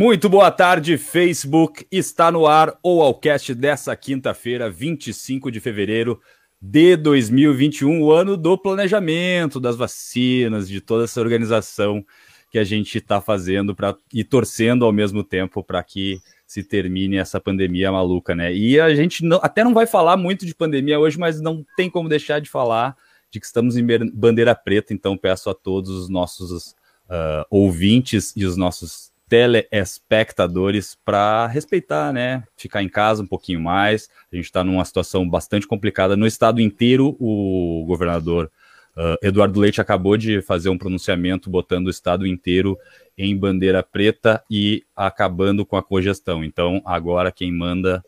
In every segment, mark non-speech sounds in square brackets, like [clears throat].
Muito boa tarde, Facebook. Está no ar o Alcast dessa quinta-feira, 25 de fevereiro de 2021, o ano do planejamento, das vacinas, de toda essa organização que a gente está fazendo para e torcendo ao mesmo tempo para que se termine essa pandemia maluca, né? E a gente não, até não vai falar muito de pandemia hoje, mas não tem como deixar de falar de que estamos em bandeira preta, então peço a todos os nossos uh, ouvintes e os nossos telespectadores para respeitar, né? Ficar em casa um pouquinho mais. A gente está numa situação bastante complicada no estado inteiro. O governador uh, Eduardo Leite acabou de fazer um pronunciamento botando o estado inteiro em bandeira preta e acabando com a cogestão. Então, agora quem manda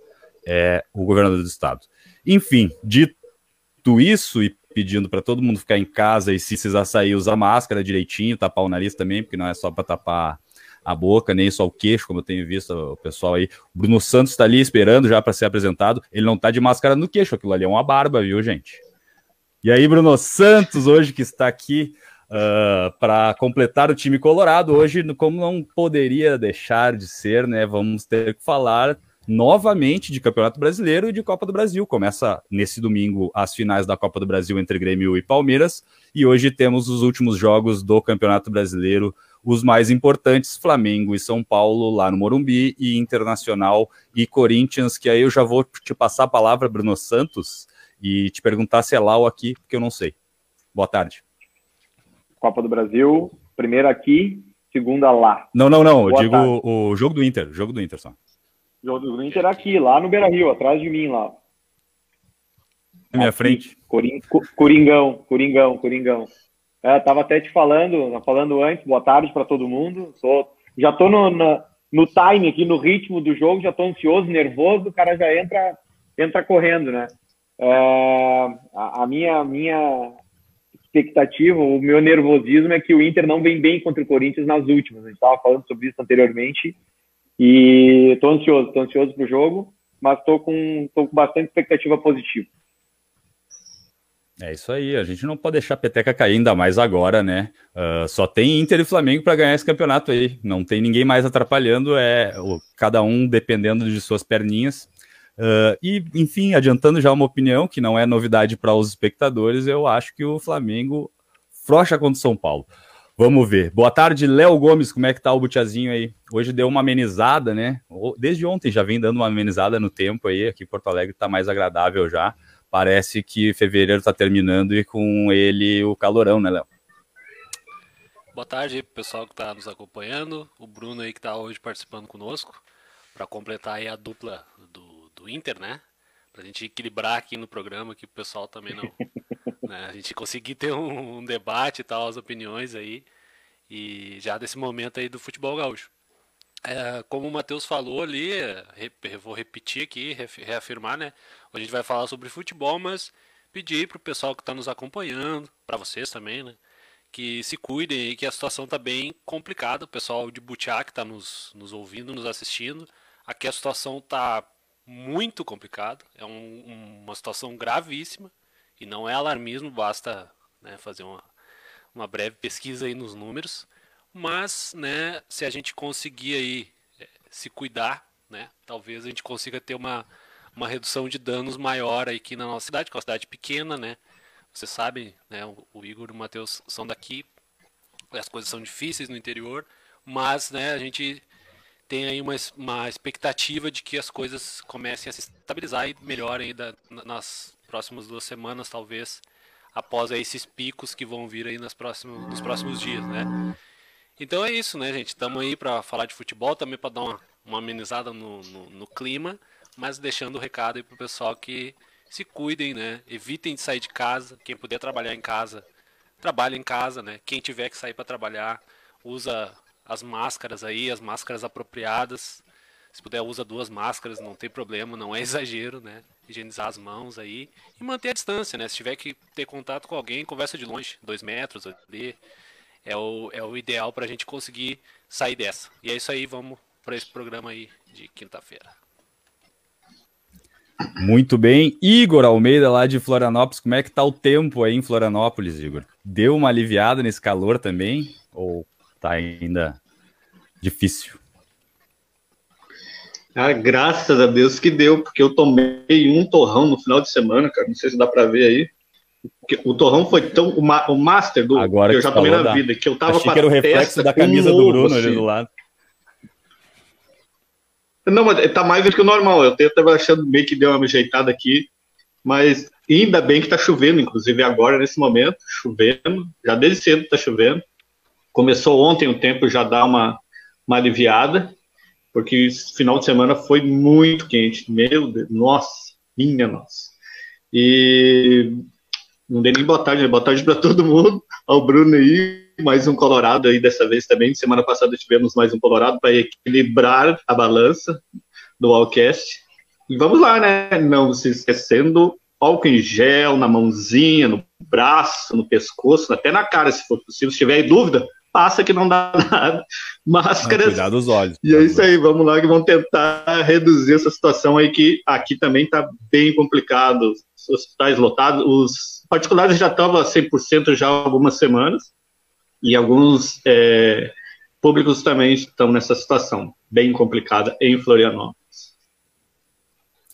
é o governador do estado. Enfim, dito isso e pedindo para todo mundo ficar em casa e se precisar sair, usar máscara direitinho, tapar o nariz também, porque não é só para tapar a boca, nem só o queixo, como eu tenho visto o pessoal aí. O Bruno Santos está ali esperando já para ser apresentado. Ele não está de máscara no queixo, aquilo ali é uma barba, viu, gente? E aí, Bruno Santos, hoje que está aqui uh, ah, para completar o time colorado, hoje, como não poderia deixar de ser, né? Vamos ter que falar novamente de Campeonato Brasileiro e de Copa do Brasil. Começa nesse domingo as finais da Copa do Brasil entre Grêmio e Palmeiras, e hoje temos os últimos jogos do Campeonato Brasileiro, os mais importantes, Flamengo e São Paulo lá no Morumbi, e Internacional e Corinthians, que aí eu já vou te passar a palavra, Bruno Santos, e te perguntar se é lá ou aqui, porque eu não sei. Boa tarde. Copa do Brasil, primeira aqui, segunda lá. Não, não, não, Boa eu digo tarde. o jogo do Inter, jogo do Inter só. Jogo do Inter aqui, lá no Beira Rio, atrás de mim lá. Na minha aqui, frente. Coring, Coringão, Coringão, Coringão. É, tava até te falando, falando antes, boa tarde para todo mundo. Sou, já tô no, no, no, time aqui, no ritmo do jogo, já tô ansioso, nervoso, o cara já entra, entra correndo, né? É, a, a, minha, minha expectativa, o meu nervosismo é que o Inter não vem bem contra o Corinthians nas últimas. A gente estava falando sobre isso anteriormente e estou ansioso, ansioso para o jogo, mas estou com, tô com bastante expectativa positiva. É isso aí, a gente não pode deixar a peteca cair, ainda mais agora, né? Uh, só tem Inter e Flamengo para ganhar esse campeonato aí. Não tem ninguém mais atrapalhando, é cada um dependendo de suas perninhas. Uh, e, enfim, adiantando já uma opinião que não é novidade para os espectadores, eu acho que o Flamengo frocha contra o São Paulo. Vamos ver. Boa tarde, Léo Gomes. Como é que tá o Butiazinho aí? Hoje deu uma amenizada, né? Desde ontem já vem dando uma amenizada no tempo aí. Aqui em Porto Alegre tá mais agradável já. Parece que fevereiro tá terminando e com ele o calorão, né, Léo? Boa tarde, pessoal que tá nos acompanhando. O Bruno aí que tá hoje participando conosco para completar aí a dupla do, do Inter, né? Pra gente equilibrar aqui no programa que o pessoal também não [laughs] né? A gente conseguir ter um, um, debate e tal, as opiniões aí, e já desse momento aí do futebol gaúcho. É, como o Matheus falou ali, vou repetir aqui, reafirmar, né? Hoje a gente vai falar sobre futebol, mas pedir para o pessoal que está nos acompanhando, para vocês também, né? Que se cuidem aí, que a situação está bem complicada. O pessoal de Butiá que está nos, nos ouvindo, nos assistindo, aqui a situação está muito complicada, é um, uma situação gravíssima. E não é alarmismo, basta né, fazer uma, uma breve pesquisa aí nos números. Mas, né, se a gente conseguir aí é, se cuidar, né, talvez a gente consiga ter uma, uma redução de danos maior aqui na nossa cidade, que é uma cidade pequena, né? Vocês sabem, né, o, o Igor e o Matheus são daqui, as coisas são difíceis no interior, mas, né, a gente tem aí uma, uma expectativa de que as coisas comecem a se estabilizar e melhorem da, nas próximas duas semanas, talvez, após esses picos que vão vir aí nas próximos, nos próximos dias, né? Então é isso, né, gente? Estamos aí para falar de futebol, também para dar uma, uma amenizada no, no, no, clima, mas deixando o recado aí pro pessoal que se cuidem, né? Evitem de sair de casa. Quem puder trabalhar em casa, trabalhe em casa, né? Quem tiver que sair para trabalhar, usa as máscaras aí, as máscaras apropriadas. Se puder, usa duas máscaras, não tem problema, não é [laughs] exagero, né? higienizar as mãos aí e manter a distância, né? Se tiver que ter contato com alguém, conversa de longe, dois metros ali. É o, é o ideal para a gente conseguir sair dessa. E é isso aí, vamos para esse programa aí de quinta-feira. Muito bem. Igor Almeida, lá de Florianópolis, como é que tá o tempo aí em Florianópolis, Igor? Deu uma aliviada nesse calor também? Ou tá ainda difícil? Ah, graças a Deus que deu, porque eu tomei um torrão no final de semana, cara. Não sei se dá para ver aí. O torrão foi tão. O, ma, o master do Agora que eu já tomei na dá. vida, que eu tava Achei que era o reflexo da camisa do Bruno assim. ali do lado. Não, mas tá mais do que o normal. Eu tava achando bem que deu uma ajeitada aqui. Mas ainda bem que tá chovendo, inclusive agora, nesse momento, chovendo. Já desde cedo tá chovendo. Começou ontem o tempo já dá uma, uma aliviada, porque final de semana foi muito quente. Meu Deus, nossa, minha nossa. E não dei nem boa tarde, né? boa tarde para todo mundo, ao Bruno aí, mais um Colorado aí dessa vez também. Semana passada tivemos mais um Colorado para equilibrar a balança do Allcast. E vamos lá, né? Não se esquecendo, álcool em gel na mãozinha, no braço, no pescoço, até na cara, se for possível. Se tiver dúvida, passa que não dá [laughs] nada. Máscaras. Não, cuidar dos olhos. E é isso aí, vamos lá que vamos tentar reduzir essa situação aí que aqui também está bem complicado. Os hospitais lotados, os particulares já estavam 100% já há algumas semanas e alguns é, públicos também estão nessa situação bem complicada em Florianópolis.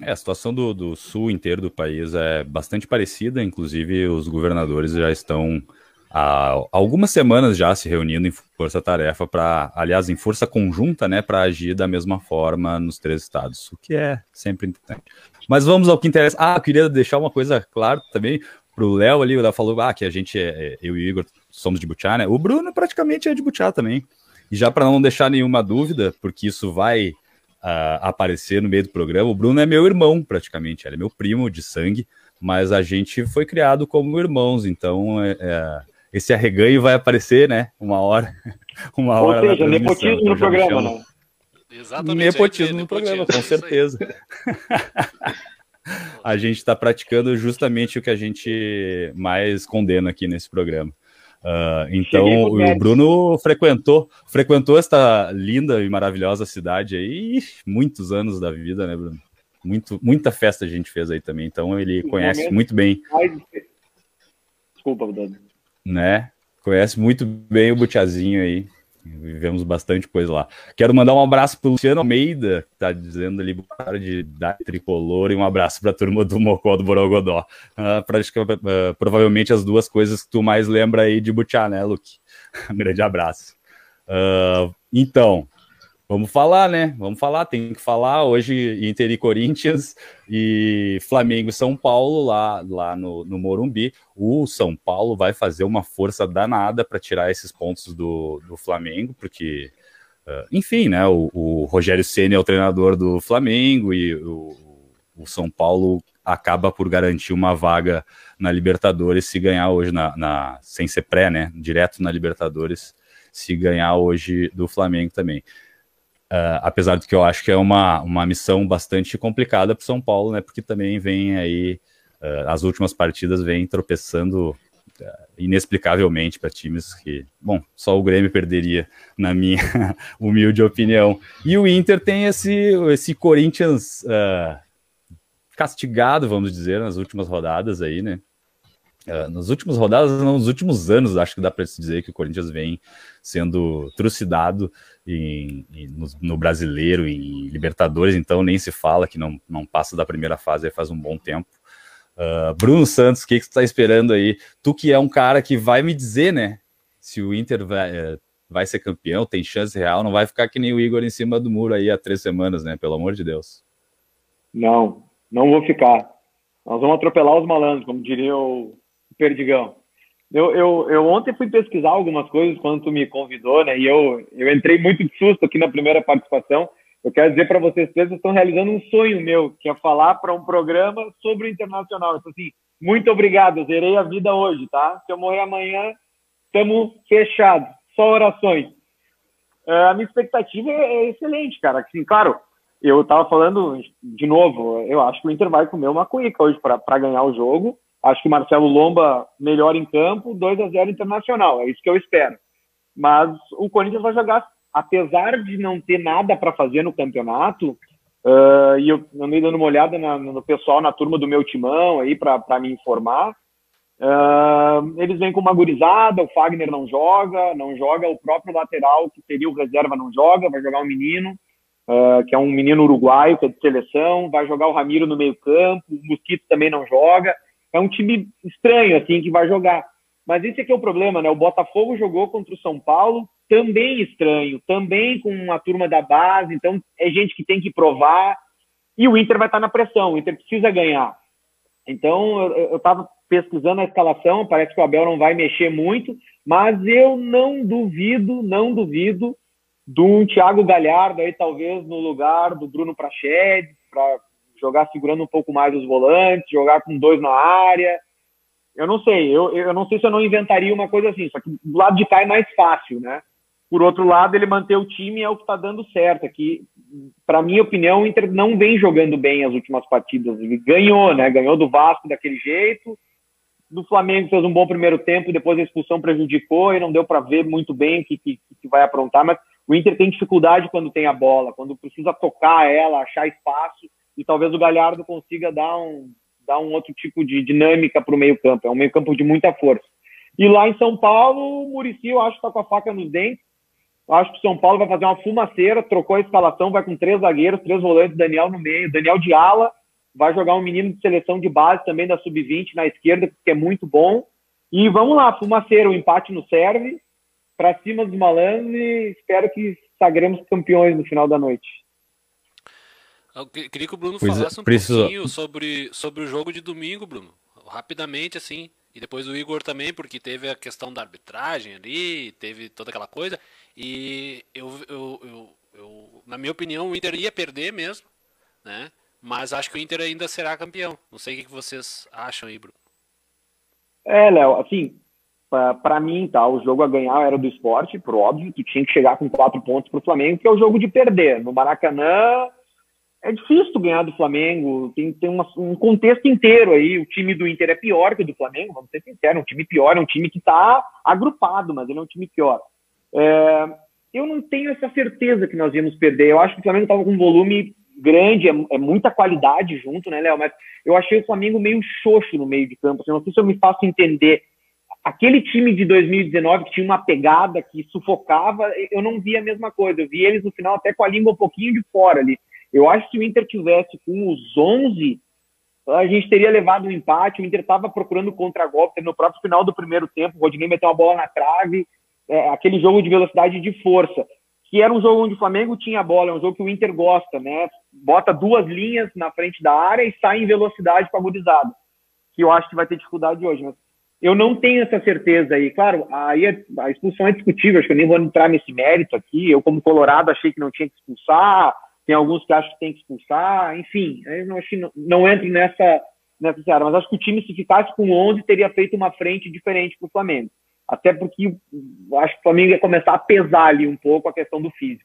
É, a situação do, do sul inteiro do país é bastante parecida, inclusive os governadores já estão há algumas semanas já se reunindo em força-tarefa para, aliás, em força conjunta, né, para agir da mesma forma nos três estados, o que é sempre importante. Mas vamos ao que interessa. Ah, eu queria deixar uma coisa clara também para o Léo ali, o Léo falou ah, que a gente, é, é, eu e o Igor somos de Butiá, né? O Bruno praticamente é de Butiá também. E já para não deixar nenhuma dúvida, porque isso vai uh, aparecer no meio do programa, o Bruno é meu irmão praticamente, ele é meu primo de sangue, mas a gente foi criado como irmãos, então é, é esse arreganho vai aparecer, né? Uma hora. [laughs] Uma Ou hora seja, nepotismo no programa, não. Exatamente. Nepotismo no programa, com certeza. [laughs] a gente está praticando justamente o que a gente mais condena aqui nesse programa. Uh, então, o Bruno frequentou, frequentou esta linda e maravilhosa cidade aí, muitos anos da vida, né, Bruno? Muito, muita festa a gente fez aí também, então ele conhece muito bem. Desculpa, Bruno né? Conhece muito bem o Butiazinho aí. Vivemos bastante coisa lá. Quero mandar um abraço pro Luciano Almeida, que tá dizendo ali boa de da tricolor, e um abraço pra turma do Mocó do Borogodó. Uh, praticamente, uh, provavelmente as duas coisas que tu mais lembra aí de Butiá, né, Luke? [laughs] um grande abraço. Uh, então, Vamos falar, né? Vamos falar, tem que falar hoje Inter e Corinthians e Flamengo e São Paulo lá, lá no, no Morumbi. O São Paulo vai fazer uma força danada para tirar esses pontos do, do Flamengo, porque, uh, enfim, né? O, o Rogério Ceni é o treinador do Flamengo e o, o São Paulo acaba por garantir uma vaga na Libertadores se ganhar hoje na, na sem ser pré, né? Direto na Libertadores se ganhar hoje do Flamengo também. Uh, apesar de que eu acho que é uma, uma missão bastante complicada para São Paulo, né? Porque também vem aí, uh, as últimas partidas vem tropeçando uh, inexplicavelmente para times que, bom, só o Grêmio perderia, na minha [laughs] humilde opinião. E o Inter tem esse, esse Corinthians castigado, vamos dizer, nas últimas rodadas aí, né? Uh, nas últimas rodadas, não, nos últimos anos, acho que dá para se dizer que o Corinthians vem sendo trucidado em, em, no, no, brasileiro, em Libertadores, então nem se fala que não, não passa da primeira fase faz um bom tempo. Uh, Bruno Santos, o que, você está esperando aí? Tu que é um cara que vai me dizer, né? Se o Inter vai, uh, vai ser campeão, tem chance real, não vai ficar que nem o Igor em cima do muro aí há três semanas, né? Pelo amor de Deus. Não, não vou ficar. Nós vamos atropelar os malandros, como diria o Perdigão. Eu, eu, eu ontem fui pesquisar algumas coisas quando tu me convidou, né? E eu, eu entrei muito de susto aqui na primeira participação. Eu quero dizer para vocês que vocês estão realizando um sonho meu, que é falar para um programa sobre o internacional. Então, assim, muito obrigado. Eu zerei a vida hoje, tá? Se eu morrer amanhã, estamos fechados. Só orações. Uh, a minha expectativa é, é excelente, cara. Assim, claro, eu estava falando de novo, eu acho que o Inter vai comer uma cuíca hoje para ganhar o jogo. Acho que Marcelo Lomba melhor em campo, 2 a 0 internacional, é isso que eu espero. Mas o Corinthians vai jogar, apesar de não ter nada para fazer no campeonato, uh, e eu andei dando uma olhada na, no pessoal, na turma do meu timão aí para me informar. Uh, eles vêm com uma gurizada, o Fagner não joga, não joga, o próprio lateral, que seria o reserva, não joga, vai jogar um menino. uh, que é um menino uruguaio, que é de seleção, vai jogar o Ramiro no meio campo, o Mosquito também não joga. É um time estranho, assim, que vai jogar. Mas esse aqui é o problema, né? O Botafogo jogou contra o São Paulo, também estranho, também com uma turma da base, então é gente que tem que provar, e o Inter vai estar na pressão, o Inter precisa ganhar. Então, eu estava pesquisando a escalação, parece que o Abel não vai mexer muito, mas eu não duvido, não duvido do Thiago Galhardo aí, talvez no lugar do Bruno Prachedes, para jogar segurando um pouco mais os volantes, jogar com dois na área. Eu não sei, eu, eu não sei se eu não inventaria uma coisa assim, só que do lado de cá é mais fácil, né? Por outro lado, ele manter o time é o que está dando certo. Aqui, para minha opinião, o Inter não vem jogando bem as últimas partidas. Ele ganhou, né? Ganhou do Vasco daquele jeito. Do Flamengo fez um bom primeiro tempo, depois a expulsão prejudicou e não deu para ver muito bem o que, que, que vai aprontar. Mas o Inter tem dificuldade quando tem a bola, quando precisa tocar ela, achar espaço. E talvez o Galhardo consiga dar um, dar um outro tipo de dinâmica para o meio-campo. É um meio-campo de muita força. E lá em São Paulo, o Murici, eu acho que está com a faca nos dentes Acho que o São Paulo vai fazer uma fumaceira, trocou a escalação, vai com três zagueiros, três volantes, Daniel no meio, Daniel de ala, vai jogar um menino de seleção de base também da sub-20 na esquerda, que é muito bom. E vamos lá, fumaceira, o empate no serve, para cima dos malandros e espero que sagremos campeões no final da noite. Eu queria que o Bruno pois é, falasse um preciso... pouquinho sobre, sobre o jogo de domingo, Bruno. Rapidamente, assim. E depois o Igor também, porque teve a questão da arbitragem ali, teve toda aquela coisa. E eu, eu, eu, eu, na minha opinião, o Inter ia perder mesmo, né? Mas acho que o Inter ainda será campeão. Não sei o que vocês acham aí, Bruno. É, Léo, assim, para mim, tá, o jogo a ganhar era do esporte, por óbvio, tu tinha que chegar com quatro pontos pro Flamengo, que é o jogo de perder. No Maracanã, é difícil ganhar do Flamengo, tem, tem uma, um contexto inteiro aí. O time do Inter é pior que o do Flamengo, vamos ser sinceros, é um time pior, é um time que está agrupado, mas ele é um time pior. É, eu não tenho essa certeza que nós íamos perder. Eu acho que o Flamengo estava com um volume grande, é, é, muita qualidade junto, né, Léo? Mas eu achei o Flamengo meio xoxo no meio de campo. Assim, não sei se eu me faço entender. Aquele time de 2019 que tinha uma pegada que sufocava, eu não vi a mesma coisa. Eu vi eles no final até com a língua um pouquinho de fora ali. Eu acho que se o Inter tivesse com os 11, a gente teria levado um empate. O Inter estava procurando contra-golpe no próprio final do primeiro tempo. O Rodinei meteu uma bola na trave é, aquele jogo de velocidade e de força, que era um jogo onde o Flamengo tinha a bola, é um jogo que o Inter gosta, né? Bota duas linhas na frente da área e sai em velocidade para a que eu acho que vai ter dificuldade hoje. Mas eu não tenho essa certeza aí. Claro, aí a expulsão é discutível, acho que eu nem vou entrar nesse mérito aqui. Eu, como Colorado, achei que não tinha que expulsar, tem alguns que acham que tem que expulsar, enfim, eu não, acho que não, não entro nessa, nessa seara, mas acho que o time, se ficasse com 11, teria feito uma frente diferente para o Flamengo. Até porque acho que o Flamengo ia começar a pesar ali um pouco a questão do físico.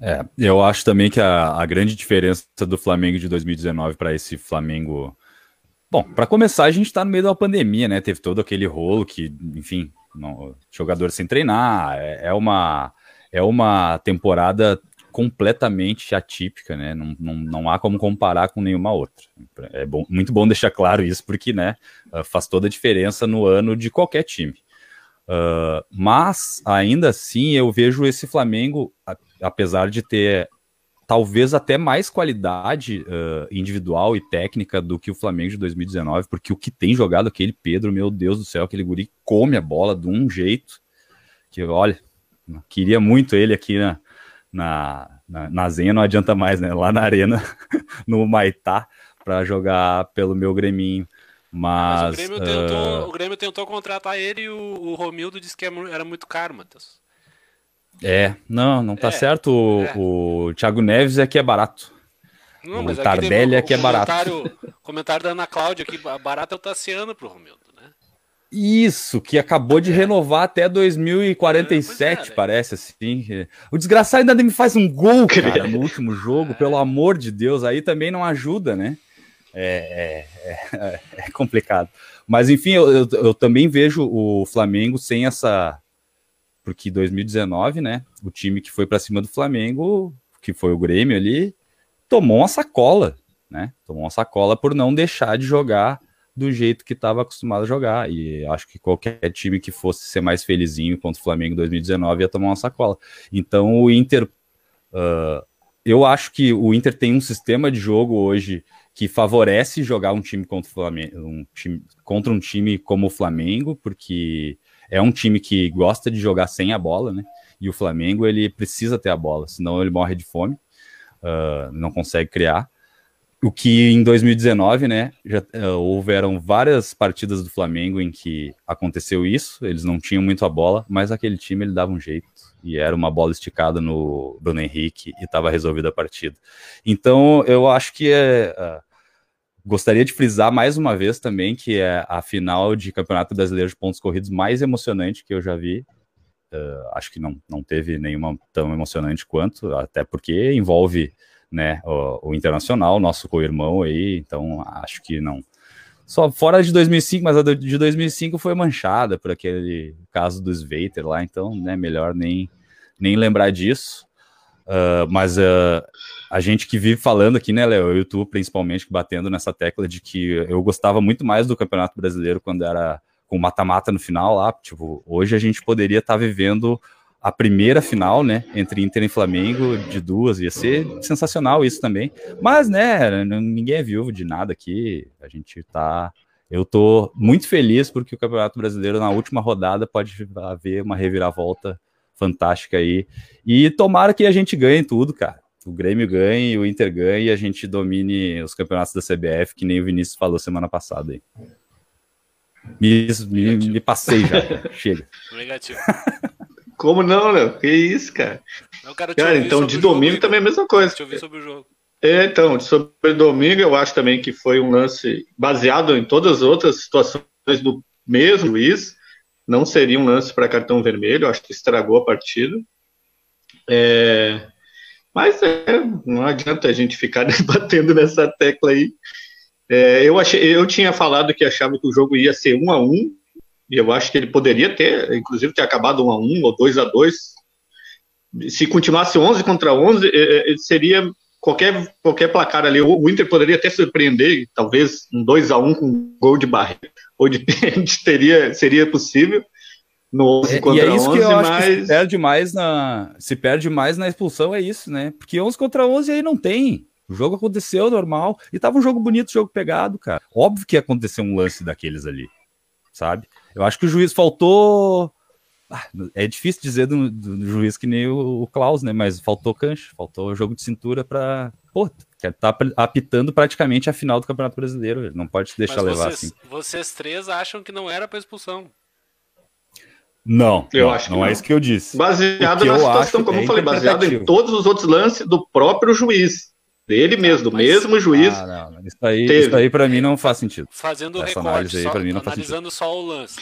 É, eu acho também que a, a grande diferença do Flamengo de 2019 para esse Flamengo. Bom, para começar, a gente está no meio da pandemia, né? Teve todo aquele rolo que, enfim, não, jogador sem treinar. É, é, uma, é uma temporada completamente atípica, né? Não, não, não há como comparar com nenhuma outra. É bom, muito bom deixar claro isso, porque né, ah, faz toda a diferença no ano de qualquer time. Uh, mas, ainda assim, eu vejo esse Flamengo, apesar de ter talvez até mais qualidade uh, individual e técnica do que o Flamengo de 2019, porque o que tem jogado aquele Pedro, meu Deus do céu, aquele guri come a bola de um jeito que, olha, queria muito ele aqui na, na, na, na Zenha não adianta mais, né? Lá na arena, [laughs] no Maitá, para jogar pelo meu Greminho. Mas, Mas o, Grêmio tentou, uh... o, Grêmio tentou, contratar ele e o, o Romildo disse que é era muito caro, Matheus. É, não, não tá é, certo. O, é. o Thiago Neves é que é barato. Não, o Tardelli é que é barato. Comentário da Ana Cláudia aqui, barato é o Tassiano pro Romildo. Isso, que acabou de é. renovar até 2047, é, é, parece assim. O desgraçado ainda me faz um gol, cara, no último jogo, pelo amor de Deus, aí também não ajuda, né? É, é, é, é complicado. Mas enfim, eu, eu, eu, também vejo o Flamengo sem essa. Porque 2019, né? O time que foi para cima do Flamengo, que foi o Grêmio ali, tomou uma sacola, né? Tomou uma sacola por não deixar de jogar do jeito que estava acostumado a jogar. E acho que qualquer time que fosse ser mais felizinho contra o Flamengo em 2019 ia tomar uma sacola. Então o Inter. Uh, eu acho que o Inter tem um sistema de jogo hoje que favorece jogar um time contra, o Flamengo, um time, contra um time como o Flamengo, porque é um time que gosta de jogar sem a bola, né? E o Flamengo ele precisa ter a bola, senão ele morre de fome, uh, não consegue criar. O que em 2019, né, já uh, houveram várias partidas do Flamengo em que aconteceu isso, eles não tinham muito a bola, mas aquele time ele dava um jeito e era uma bola esticada no Bruno Henrique e estava resolvida a partida. Então, eu acho que é, uh, gostaria de frisar mais uma vez também que é a final de Campeonato Brasileiro de pontos corridos mais emocionante que eu já vi. Uh, acho que não, não teve nenhuma tão emocionante quanto, até porque envolve né, o, o Internacional, nosso co-irmão aí, então acho que não. Só fora de 2005, mas a de 2005 foi manchada por aquele caso do Sveiter lá, então, né, melhor nem, nem lembrar disso. Uh, mas uh, a gente que vive falando aqui, né, Léo, eu e tu principalmente, batendo nessa tecla de que eu gostava muito mais do Campeonato Brasileiro quando era com mata-mata no final lá, tipo, hoje a gente poderia estar tá vivendo a primeira final, né, entre Inter e Flamengo, de duas, ia ser sensacional isso também. Mas, né, ninguém é viúvo de nada aqui, a gente tá. Eu tô muito feliz porque o Campeonato Brasileiro, na última rodada, pode haver uma reviravolta fantástica aí. E tomara que a gente ganhe tudo, cara. O Grêmio ganhe, o Inter ganhe e a gente domine os campeonatos da CBF, que nem o Vinícius falou semana passada aí. Me, me, me passei já. [laughs] Chega. Negativo. Como não, Léo? Que isso, cara? Não, cara, cara então de domingo jogo, também é a mesma coisa. Deixa eu ver sobre o jogo. É, então, sobre domingo, eu acho também que foi um lance baseado em todas as outras situações do mesmo juiz. Não seria um lance para cartão vermelho, acho que estragou a partida. É, mas é, não adianta a gente ficar [laughs] batendo nessa tecla aí. É, eu, achei, eu tinha falado que achava que o jogo ia ser um a um, e eu acho que ele poderia ter, inclusive, ter acabado 1 a 1 ou 2 a 2 Se continuasse 11 contra 11, é, é, seria qualquer, qualquer placar ali. O Inter poderia até surpreender, talvez um 2 a 1 com gol de barreira, [laughs] ou de pênalti teria, seria possível. No 11 é, contra e é isso 11, que eu mas... acho que se perde mais na se perde mais na expulsão é isso, né? Porque 11 contra 11 aí não tem. O jogo aconteceu normal e tava um jogo bonito, jogo pegado, cara. Óbvio que aconteceu um lance daqueles ali, sabe? Eu acho que o juiz faltou. Ah, é difícil dizer do, do, juiz que nem o, o, Klaus, né? Mas faltou cancha, faltou jogo de cintura para. Pô, quer tá apitando praticamente a final do Campeonato Brasileiro. Não pode se deixar levar assim. Vocês três acham que não era para expulsão? Não, eu não, acho não, não, é isso que eu disse. Baseado na situação, como é eu falei, baseado em todos os outros lances do próprio juiz. Dele mesmo, do mesmo juiz. Ah, não, isso aí, teve. isso aí para mim não faz sentido. Fazendo o recorte, só, mim não analisando só o lance.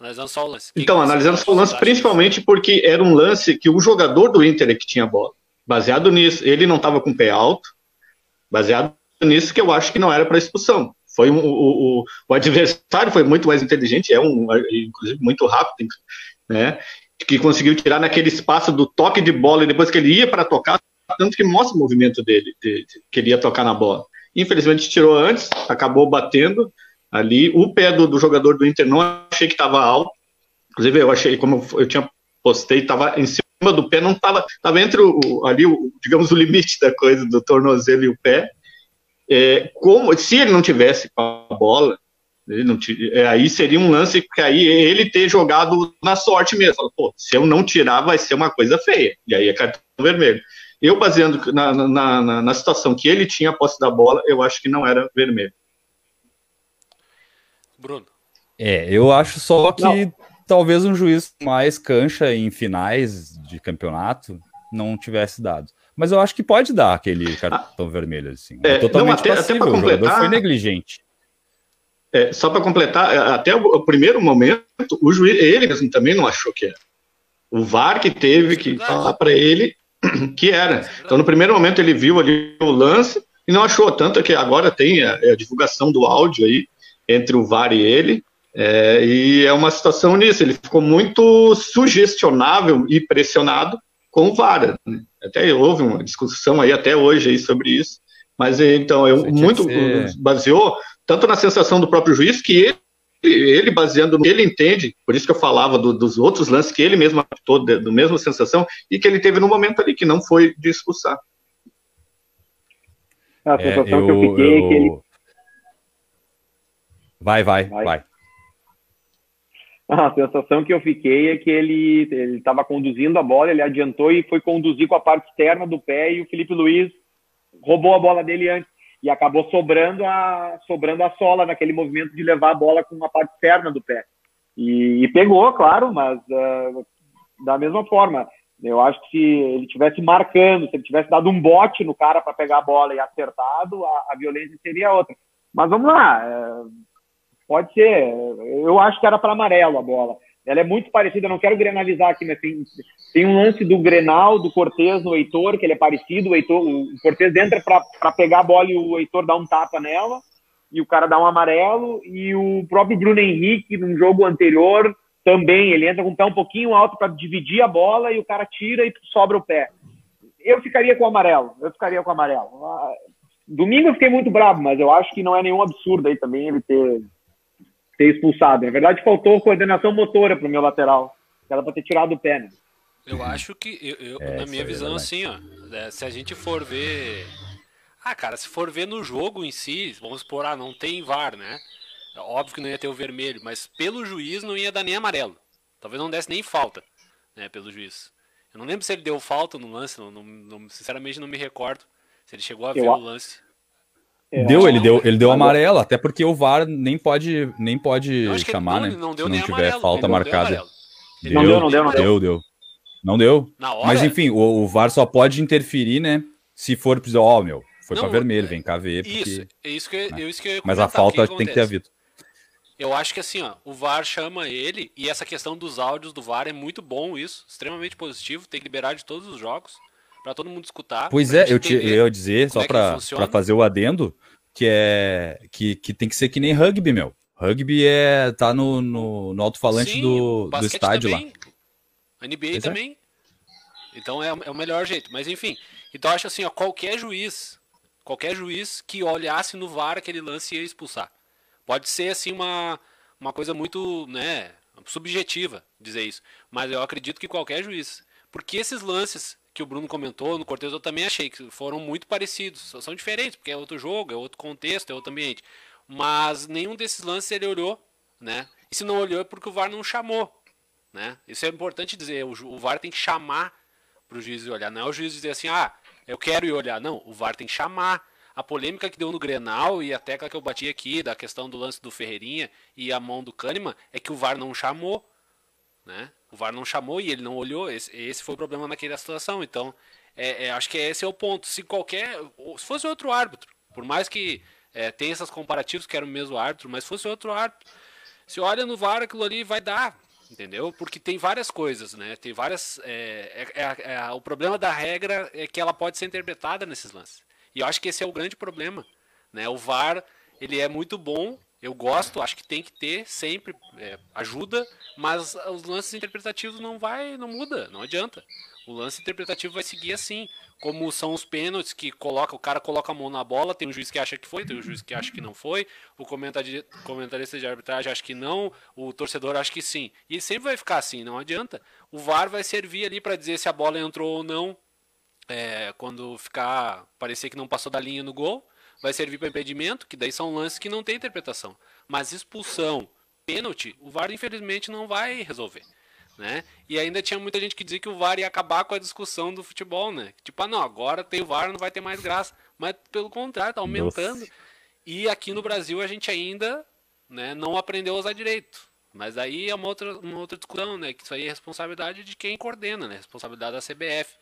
Analisando só o lance. então, analisando só o lance, principalmente porque era um lance que o jogador do Inter é que tinha a bola. Baseado nisso, ele não estava com o pé alto. Baseado nisso, que eu acho que não era para expulsão. Foi um, o, o, o, adversário foi muito mais inteligente, é um, inclusive muito rápido, né? Que conseguiu tirar naquele espaço do toque de bola e depois que ele ia para tocar, tanto que mostra o movimento dele, de, de, que ele ia tocar na bola. Infelizmente tirou antes, acabou batendo ali. O pé do, do jogador do Inter não achei que estava alto. Inclusive, eu achei, como eu, tinha postei, estava em cima do pé, não estava. Estava entre o, ali, o, digamos, o limite da coisa, do tornozelo e o pé. É, como Se ele não tivesse com a bola, é, aí seria um lance que aí ele ter jogado na sorte mesmo. Se eu não tirar, vai ser uma coisa feia. E aí é cartão vermelho. Eu, baseando na, na, na, na situação que ele tinha a posse da bola, eu acho que não era vermelho. Bruno. É, eu acho só que não. talvez um juiz mais cancha em finais de campeonato não tivesse dado. Mas eu acho que pode dar aquele cartão ah, vermelho, assim. É, totalmente não, até, passivo, até completar, foi negligente. É, só para completar, é, até o, o, primeiro momento, o juiz, ele mesmo também não achou que era. O VAR que teve que falar para ele [clears throat] que era. Então, no primeiro momento, ele viu ali o lance e não achou. Tanto que agora tem a, a divulgação do áudio aí entre o VAR e ele. É, e é uma situação nisso. Ele ficou muito sugestionável e pressionado com o VAR. Né? Até houve uma discussão aí até hoje aí sobre isso. Mas então, eu muito ser... baseou tanto na sensação do próprio juiz, que ele, baseando no que ele entende, por isso que eu falava do, dos outros lances que ele mesmo apitou, do mesma sensação, e que ele teve no momento ali, que não foi de expulsar. A sensação é, eu, que eu fiquei eu... é que ele. Vai, vai, vai. vai. A sensação que eu fiquei é que ele estava conduzindo a bola, ele adiantou e foi conduzir com a parte externa do pé e o Felipe Luiz roubou a bola dele antes e acabou sobrando a sobrando a sola naquele movimento de levar a bola com a parte externa do pé. E, e pegou, claro, mas uh, da mesma forma. Eu acho que se ele tivesse marcando, se ele tivesse dado um bote no cara para pegar a bola e acertado, a, a, violência seria outra. Mas vamos lá, é, pode ser. Eu acho que era para amarelo a bola. Ela é muito parecida, não quero grenalizar aqui, mas tem, tem um lance do Grenal, do Cortez no Heitor, que ele é parecido. O, Heitor, o Cortez entra para pegar a bola e o Heitor dá um tapa nela, e o cara dá um amarelo. E o próprio Bruno Henrique, num jogo anterior, também ele entra com o pé um pouquinho alto para dividir a bola e o cara tira e sobra o pé. Eu ficaria com o amarelo, eu ficaria com o amarelo. Ah, domingo eu fiquei muito bravo, mas eu acho que não é nenhum absurdo aí também ele ter, ter expulsado. Na verdade, faltou coordenação motora pro meu lateral. Era para ter tirado o pé, né? Eu acho que, eu, eu é, na minha é visão, assim, ó, é, se a gente for ver. Ah, cara, se for ver no jogo em si, vamos supor, ah, não tem VAR, né? Óbvio que não ia ter o vermelho, mas pelo juiz não ia dar nem amarelo. Talvez não desse nem falta, né, pelo juiz. Eu não lembro se ele deu falta no lance, não, não, sinceramente não me recordo se ele chegou a ver eu, o lance. Deu, ele deu, ele deu amarelo, até porque o VAR nem pode, nem pode chamar, né? Não deu se não tiver amarelo, falta marcada. Deu, não deu, não deu, não deu. Deu, Não deu. Mas enfim, o, o, VAR só pode interferir, né? Se for precisar, ó, oh, meu, foi para vermelho, vem cá ver. Porque, isso, é isso que, né? isso que eu ia Mas a falta que tem que ter havido. Eu acho que assim, ó, o VAR chama ele e essa questão dos áudios do VAR é muito bom isso, extremamente positivo, tem que liberar de todos os jogos para todo mundo escutar. Pois é, eu, te, eu ia dizer, só é para fazer o adendo, que é que, que tem que ser que nem rugby, meu. Rugby é tá no, no, no alto-falante do, do estádio também. lá. NBA pois é. também. É. Então é, é o melhor jeito. Mas enfim, então eu acho assim, ó, qualquer juiz, qualquer juiz que olhasse no VAR aquele lance ia expulsar. Pode ser assim uma, uma coisa muito, né, subjetiva dizer isso, mas eu acredito que qualquer juiz, porque esses lances que o Bruno comentou no Cortez eu também achei que foram muito parecidos, são diferentes, porque é outro jogo, é outro contexto, é outro ambiente, mas nenhum desses lances ele olhou, né? E se não olhou é porque o VAR não chamou, né? Isso é importante dizer, o, VAR tem que chamar para o juiz olhar, não é o juiz dizer assim, ah, eu quero ir olhar, não, o VAR tem que chamar a polêmica que deu no Grenal e a tecla que eu bati aqui da questão do lance do Ferreirinha e a mão do Kahneman é que o VAR não chamou, né? O VAR não chamou e ele não olhou. Esse, esse foi o problema naquela situação. Então, é, é, acho que esse é o ponto. Se qualquer, se fosse outro árbitro, por mais que é, tenha esses comparativos que era o mesmo árbitro, mas fosse outro árbitro, se olha no VAR aquilo ali vai dar, entendeu? Porque tem várias coisas, né? Tem várias. É, é, é, é, o problema da regra é que ela pode ser interpretada nesses lances. E eu acho que esse é o grande problema. Né? O VAR ele é muito bom, eu gosto, acho que tem que ter sempre é, ajuda, mas os lances interpretativos não vai, não muda, não adianta. O lance interpretativo vai seguir assim, como são os pênaltis que coloca, o cara coloca a mão na bola, tem um juiz que acha que foi, tem um juiz que acha que não foi, o comentarista de arbitragem acha que não, o torcedor acha que sim. E sempre vai ficar assim, não adianta. O VAR vai servir ali para dizer se a bola entrou ou não, é, quando ficar parecer que não passou da linha no gol, vai servir para impedimento, que daí são lances que não tem interpretação. Mas expulsão, pênalti, o VAR infelizmente não vai resolver. Né? E ainda tinha muita gente que dizia que o VAR ia acabar com a discussão do futebol, né? Tipo, ah, não, agora tem o VAR, não vai ter mais graça. Mas pelo contrário, tá aumentando. Nossa. E aqui no Brasil a gente ainda né, não aprendeu a usar direito. Mas aí é uma outra, uma outra discussão, né? Que isso aí é responsabilidade de quem coordena, né? Responsabilidade da CBF.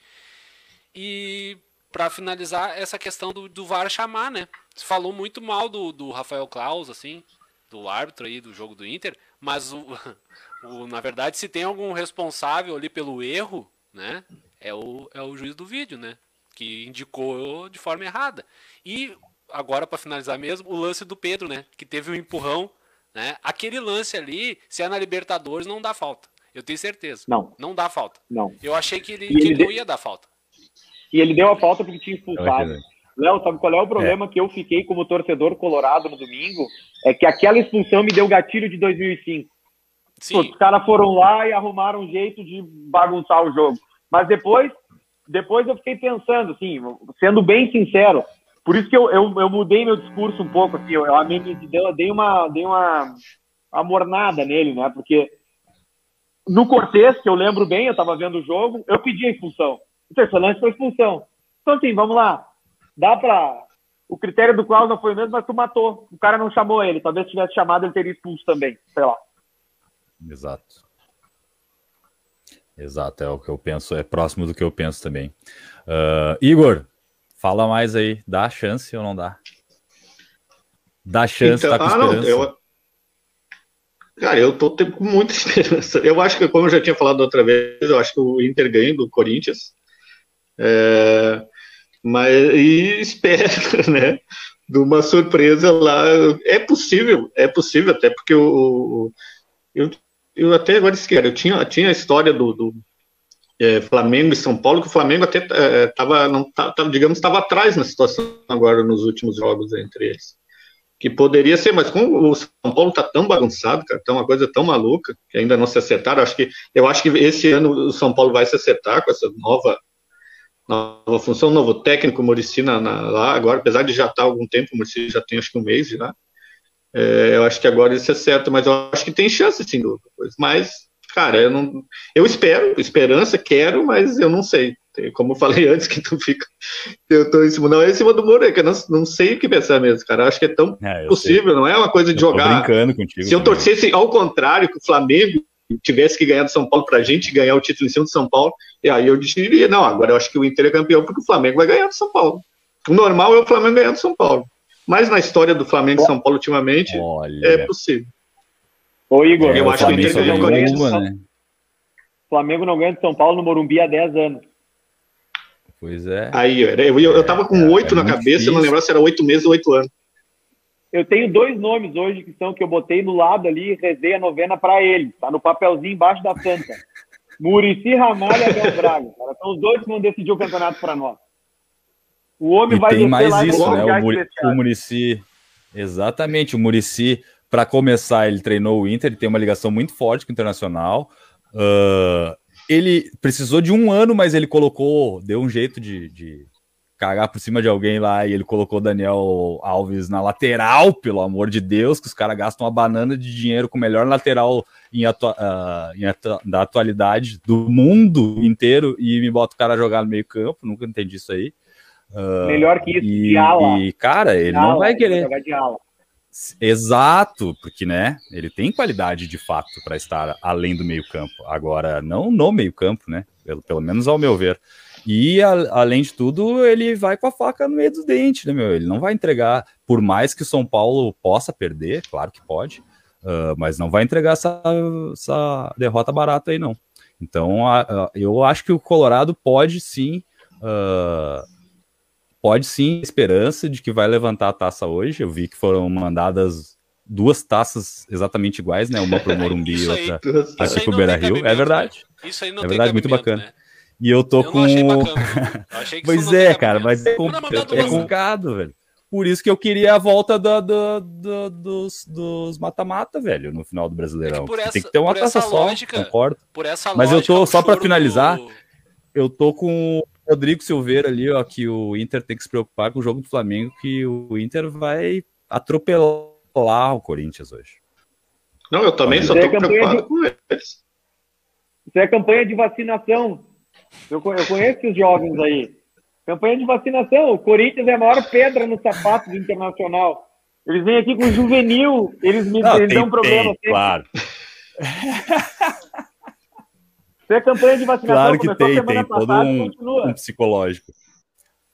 E para finalizar, essa questão do, do VAR chamar, né? Se falou muito mal do, do Rafael Klaus, assim, do árbitro aí do jogo do Inter, mas o, [laughs] o, na verdade, se tem algum responsável ali pelo erro, né? É o, é o juiz do vídeo, né? Que indicou de forma errada. E agora, para finalizar mesmo, o lance do Pedro, né? Que teve um empurrão, né? Aquele lance ali, se é na Libertadores, não dá falta. Eu tenho certeza. Não. Não dá falta. Não. Eu achei que ele, que ele não ia dar falta. E ele deu a falta porque tinha expulsado. Léo, sabe qual é o problema é. que eu fiquei como torcedor colorado no domingo? É que aquela expulsão me deu gatilho de 2005. Sim. Os caras foram lá e arrumaram um jeito de bagunçar o jogo. Mas depois, depois eu fiquei pensando, assim, sendo bem sincero, por isso que eu, eu, eu mudei meu discurso um pouco, assim, eu, eu, eu dei uma, dei uma amornada nele, né? Porque no Cortez, que eu lembro bem, eu estava vendo o jogo, eu pedi a expulsão. O terceiro lance foi expulsão. Então, assim, vamos lá. Dá para. O critério do Klaus não foi o mesmo, mas tu matou. O cara não chamou ele. Talvez se tivesse chamado, ele teria expulso também. Sei lá. Exato. Exato, é o que eu penso, é próximo do que eu penso também. Uh, Igor, fala mais aí. Dá chance ou não dá? Dá chance, então, tá com ah, esperança? Não, eu, Cara, eu tô com muita [laughs] esperança. Eu acho que, como eu já tinha falado outra vez, eu acho que o Inter ganha do Corinthians. É, mas e espero, [laughs] né? De uma surpresa lá. É possível, é possível, até porque o, eu, eu até agora esqueci, eu tinha, tinha a história do, do é, Flamengo e São Paulo, que o Flamengo até estava, é, tava, digamos, estava atrás na situação agora nos últimos jogos entre eles que poderia ser, mas como o São Paulo está tão bagunçado, cara, tá uma coisa tão maluca, que ainda não se acertaram, acho que, eu acho que esse ano o São Paulo vai se acertar com essa nova, nova função, novo técnico, Murici na, na, lá, agora, apesar de já estar há algum tempo, o Murici já tem acho que um mês já, é, eu acho que agora isso é certo, mas eu acho que tem chance, sim, mas, cara, eu não, eu espero, esperança, quero, mas eu não sei, como eu falei [laughs] antes, que tu fica. Eu tô em cima, não é em cima do muro, é que eu não, não sei o que pensar mesmo, cara. Eu acho que é tão é, possível, sei. não é uma coisa de eu jogar. brincando contigo. Se eu torcesse ao contrário, que o Flamengo tivesse que ganhar do São Paulo pra gente ganhar o título em cima do São Paulo, e aí eu diria, não, agora eu acho que o Inter é campeão porque o Flamengo vai ganhar do São Paulo. O normal é o Flamengo ganhar do São Paulo. Mas na história do Flamengo e São Paulo ultimamente, Olha. é possível. Ô, Igor, eu acho que o Inter ganhou o né? Flamengo não ganha de São Paulo no Morumbi há 10 anos. Pois é. Aí, eu, eu, eu tava com é, oito é, na cabeça, difícil. eu não lembrava se era oito meses ou oito anos. Eu tenho dois nomes hoje que são que eu botei no lado ali e rezei a novena para ele. Tá no papelzinho embaixo da santa. [laughs] Murici Ramalho e Abel Braga. Cara. São os dois que vão decidir o campeonato para nós. O homem e vai tem mais isso, né? O, Muri, o Murici, exatamente, o Murici, para começar, ele treinou o Inter, ele tem uma ligação muito forte com o Internacional. Uh, ele precisou de um ano, mas ele colocou, deu um jeito de, de cagar por cima de alguém lá e ele colocou Daniel Alves na lateral, pelo amor de Deus, que os caras gastam uma banana de dinheiro com o melhor lateral em, atua uh, em da atualidade do mundo inteiro e me bota o cara a jogar no meio campo, nunca entendi isso aí. Uh, melhor que isso, e, de ala. E, cara, ele não vai querer. Exato, porque né, ele tem qualidade de fato para estar além do meio-campo. Agora, não no meio-campo, né? Pelo, pelo menos ao meu ver. E a, além de tudo, ele vai com a faca no meio dos dentes, né, meu? Ele não vai entregar, por mais que o São Paulo possa perder, claro que pode, uh, mas não vai entregar essa, essa derrota barata aí, não. Então, a, a, eu acho que o Colorado pode sim. Uh, pode sim esperança de que vai levantar a taça hoje. Eu vi que foram mandadas duas taças exatamente iguais, né? Uma para o [laughs] Morumbi e outra aqui para o Beira Rio. É verdade. Isso aí não é verdade, muito bacana. Né? E eu tô eu com. [laughs] pois é, cara, mas é, é complicado, velho. Por isso que eu queria a volta do, do, do, dos, dos mata-mata, velho, no final do Brasileirão. É essa, tem que ter uma taça só, lógica, concordo. Mas eu tô, só para finalizar, do... eu tô com Rodrigo Silveira ali, ó, que o Inter tem que se preocupar com o jogo do Flamengo, que o Inter vai atropelar o Corinthians hoje. Não, eu também só tô é preocupado de... com eles. Isso é campanha de vacinação. Eu, eu conheço os jovens aí. Campanha de vacinação. O Corinthians é a maior pedra no sapato do Internacional. Eles vêm aqui com juvenil, eles me Não, eles tem, dão problema. Tem, claro. Tem a campanha de vacinação. Claro que tem, tem todo um, um, psicológico.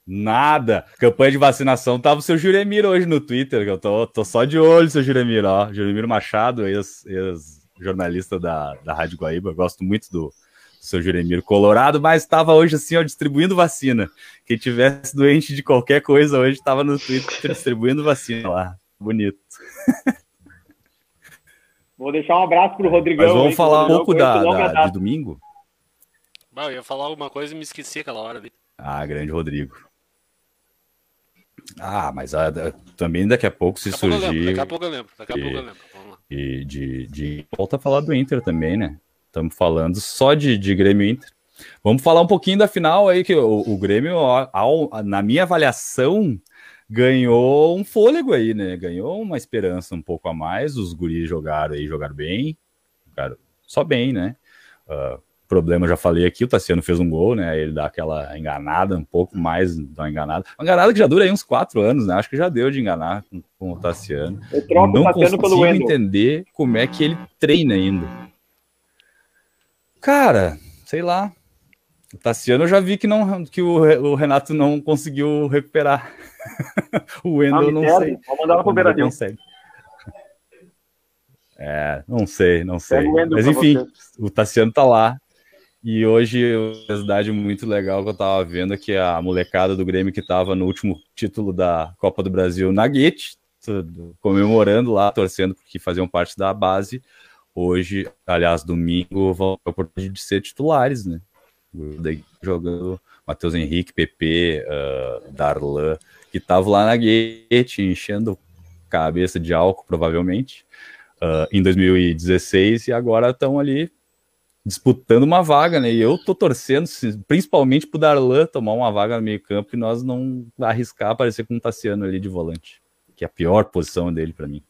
Nada. Campanha de vacinação tava o seu Juremir hoje no Twitter, que eu tô, tô só de olho, seu Juremir, ó. Juremir Machado, ex-jornalista ex da, da Rádio Guaíba. gosto muito do seu Juremir Colorado, mas estava hoje assim, ó, distribuindo vacina. Quem tivesse doente de qualquer coisa hoje estava no Twitter distribuindo vacina lá. Bonito. Vou deixar um abraço pro Rodrigão. Mas vamos aí, falar um pouco da, da de domingo? Bah, eu ia falar alguma coisa e me esqueci aquela hora ali. Ah, grande Rodrigo. Ah, mas a, a, também daqui a pouco se daqui surgir. Daqui a pouco eu lembro, daqui a pouco eu lembro. E de, de volta a falar do Inter também, né? Estamos falando só de, de Grêmio Inter. Vamos falar um pouquinho da final aí, que o, o Grêmio, ao, na minha avaliação, ganhou um fôlego aí, né? Ganhou uma esperança um pouco a mais. Os guris jogaram aí, jogaram bem, jogaram só bem, né? Uh, problema, já falei aqui, o Tassiano fez um gol, né? Ele dá aquela enganada, um pouco mais dá uma enganada. Uma enganada que já dura aí uns quatro anos, né? Acho que já deu de enganar com, com o Tassiano. Eu troco Não o Tassiano consigo pelo entender como é que ele treina ainda. Cara, sei lá. O Tassiano eu já vi que, não, que o, o Renato não conseguiu recuperar. [laughs] o Wendel não, não sei. Vou mandar pro Não consegue. É, não sei, não sei. Mas enfim, o Tassiano tá lá. E hoje, uma curiosidade muito legal que eu tava vendo é que a molecada do Grêmio que tava no último título da Copa do Brasil na Guete, comemorando lá, torcendo porque faziam parte da base. Hoje, aliás, domingo, vão ter a oportunidade de ser titulares, né? Daí, jogando Matheus Henrique, PP, uh, Darlan, que estavam lá na Guete, enchendo cabeça de álcool, provavelmente, uh, em 2016, e agora estão ali disputando uma vaga, né? E eu tô torcendo, principalmente pro Darlan tomar uma vaga no meio campo e nós não arriscar aparecer com o Tassiano ali de volante, que é a pior posição dele para mim.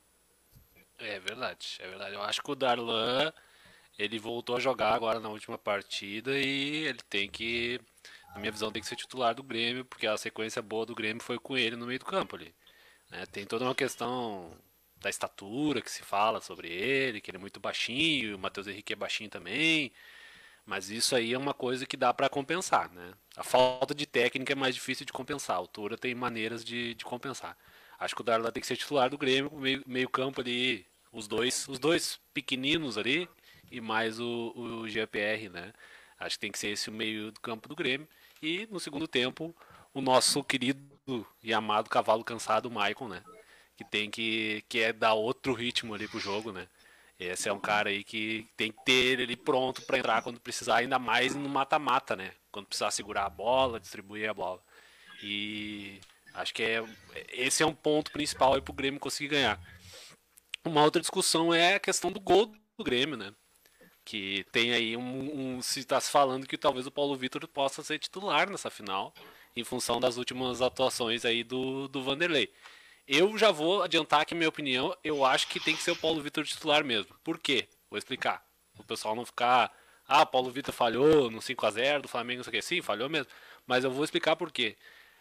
É verdade, é verdade. Eu acho que o Darlan ele voltou a jogar agora na última partida e ele tem que, na minha visão, tem que ser titular do Grêmio, porque a sequência boa do Grêmio foi com ele no meio do campo ali. Né? Tem toda uma questão da estatura que se fala sobre ele, que ele é muito baixinho, o Matheus Henrique é baixinho também. Mas isso aí é uma coisa que dá para compensar, né? A falta de técnica é mais difícil de compensar. A altura tem maneiras de, de compensar. Acho que o Darlan tem que ser titular do Grêmio, meio, meio campo ali, os dois, os dois pequeninos ali e mais o, o GPR, né? Acho que tem que ser esse o meio do campo do Grêmio. E no segundo tempo, o nosso querido e amado cavalo cansado, Maicon, né? que tem que, que é dar outro ritmo ali pro jogo, né? Esse é um cara aí que tem que ter ele pronto para entrar quando precisar, ainda mais no mata-mata, né? Quando precisar segurar a bola, distribuir a bola. E acho que é, esse é um ponto principal aí pro Grêmio conseguir ganhar. Uma outra discussão é a questão do gol do Grêmio, né? Que tem aí um. um se está se falando que talvez o Paulo Vitor possa ser titular nessa final, em função das últimas atuações aí do, do Vanderlei. Eu já vou adiantar aqui minha opinião. Eu acho que tem que ser o Paulo Vitor titular mesmo. Por quê? Vou explicar. O pessoal não ficar. Ah, Paulo Vitor falhou no 5x0 do Flamengo, não sei o que. Sim, falhou mesmo. Mas eu vou explicar por quê.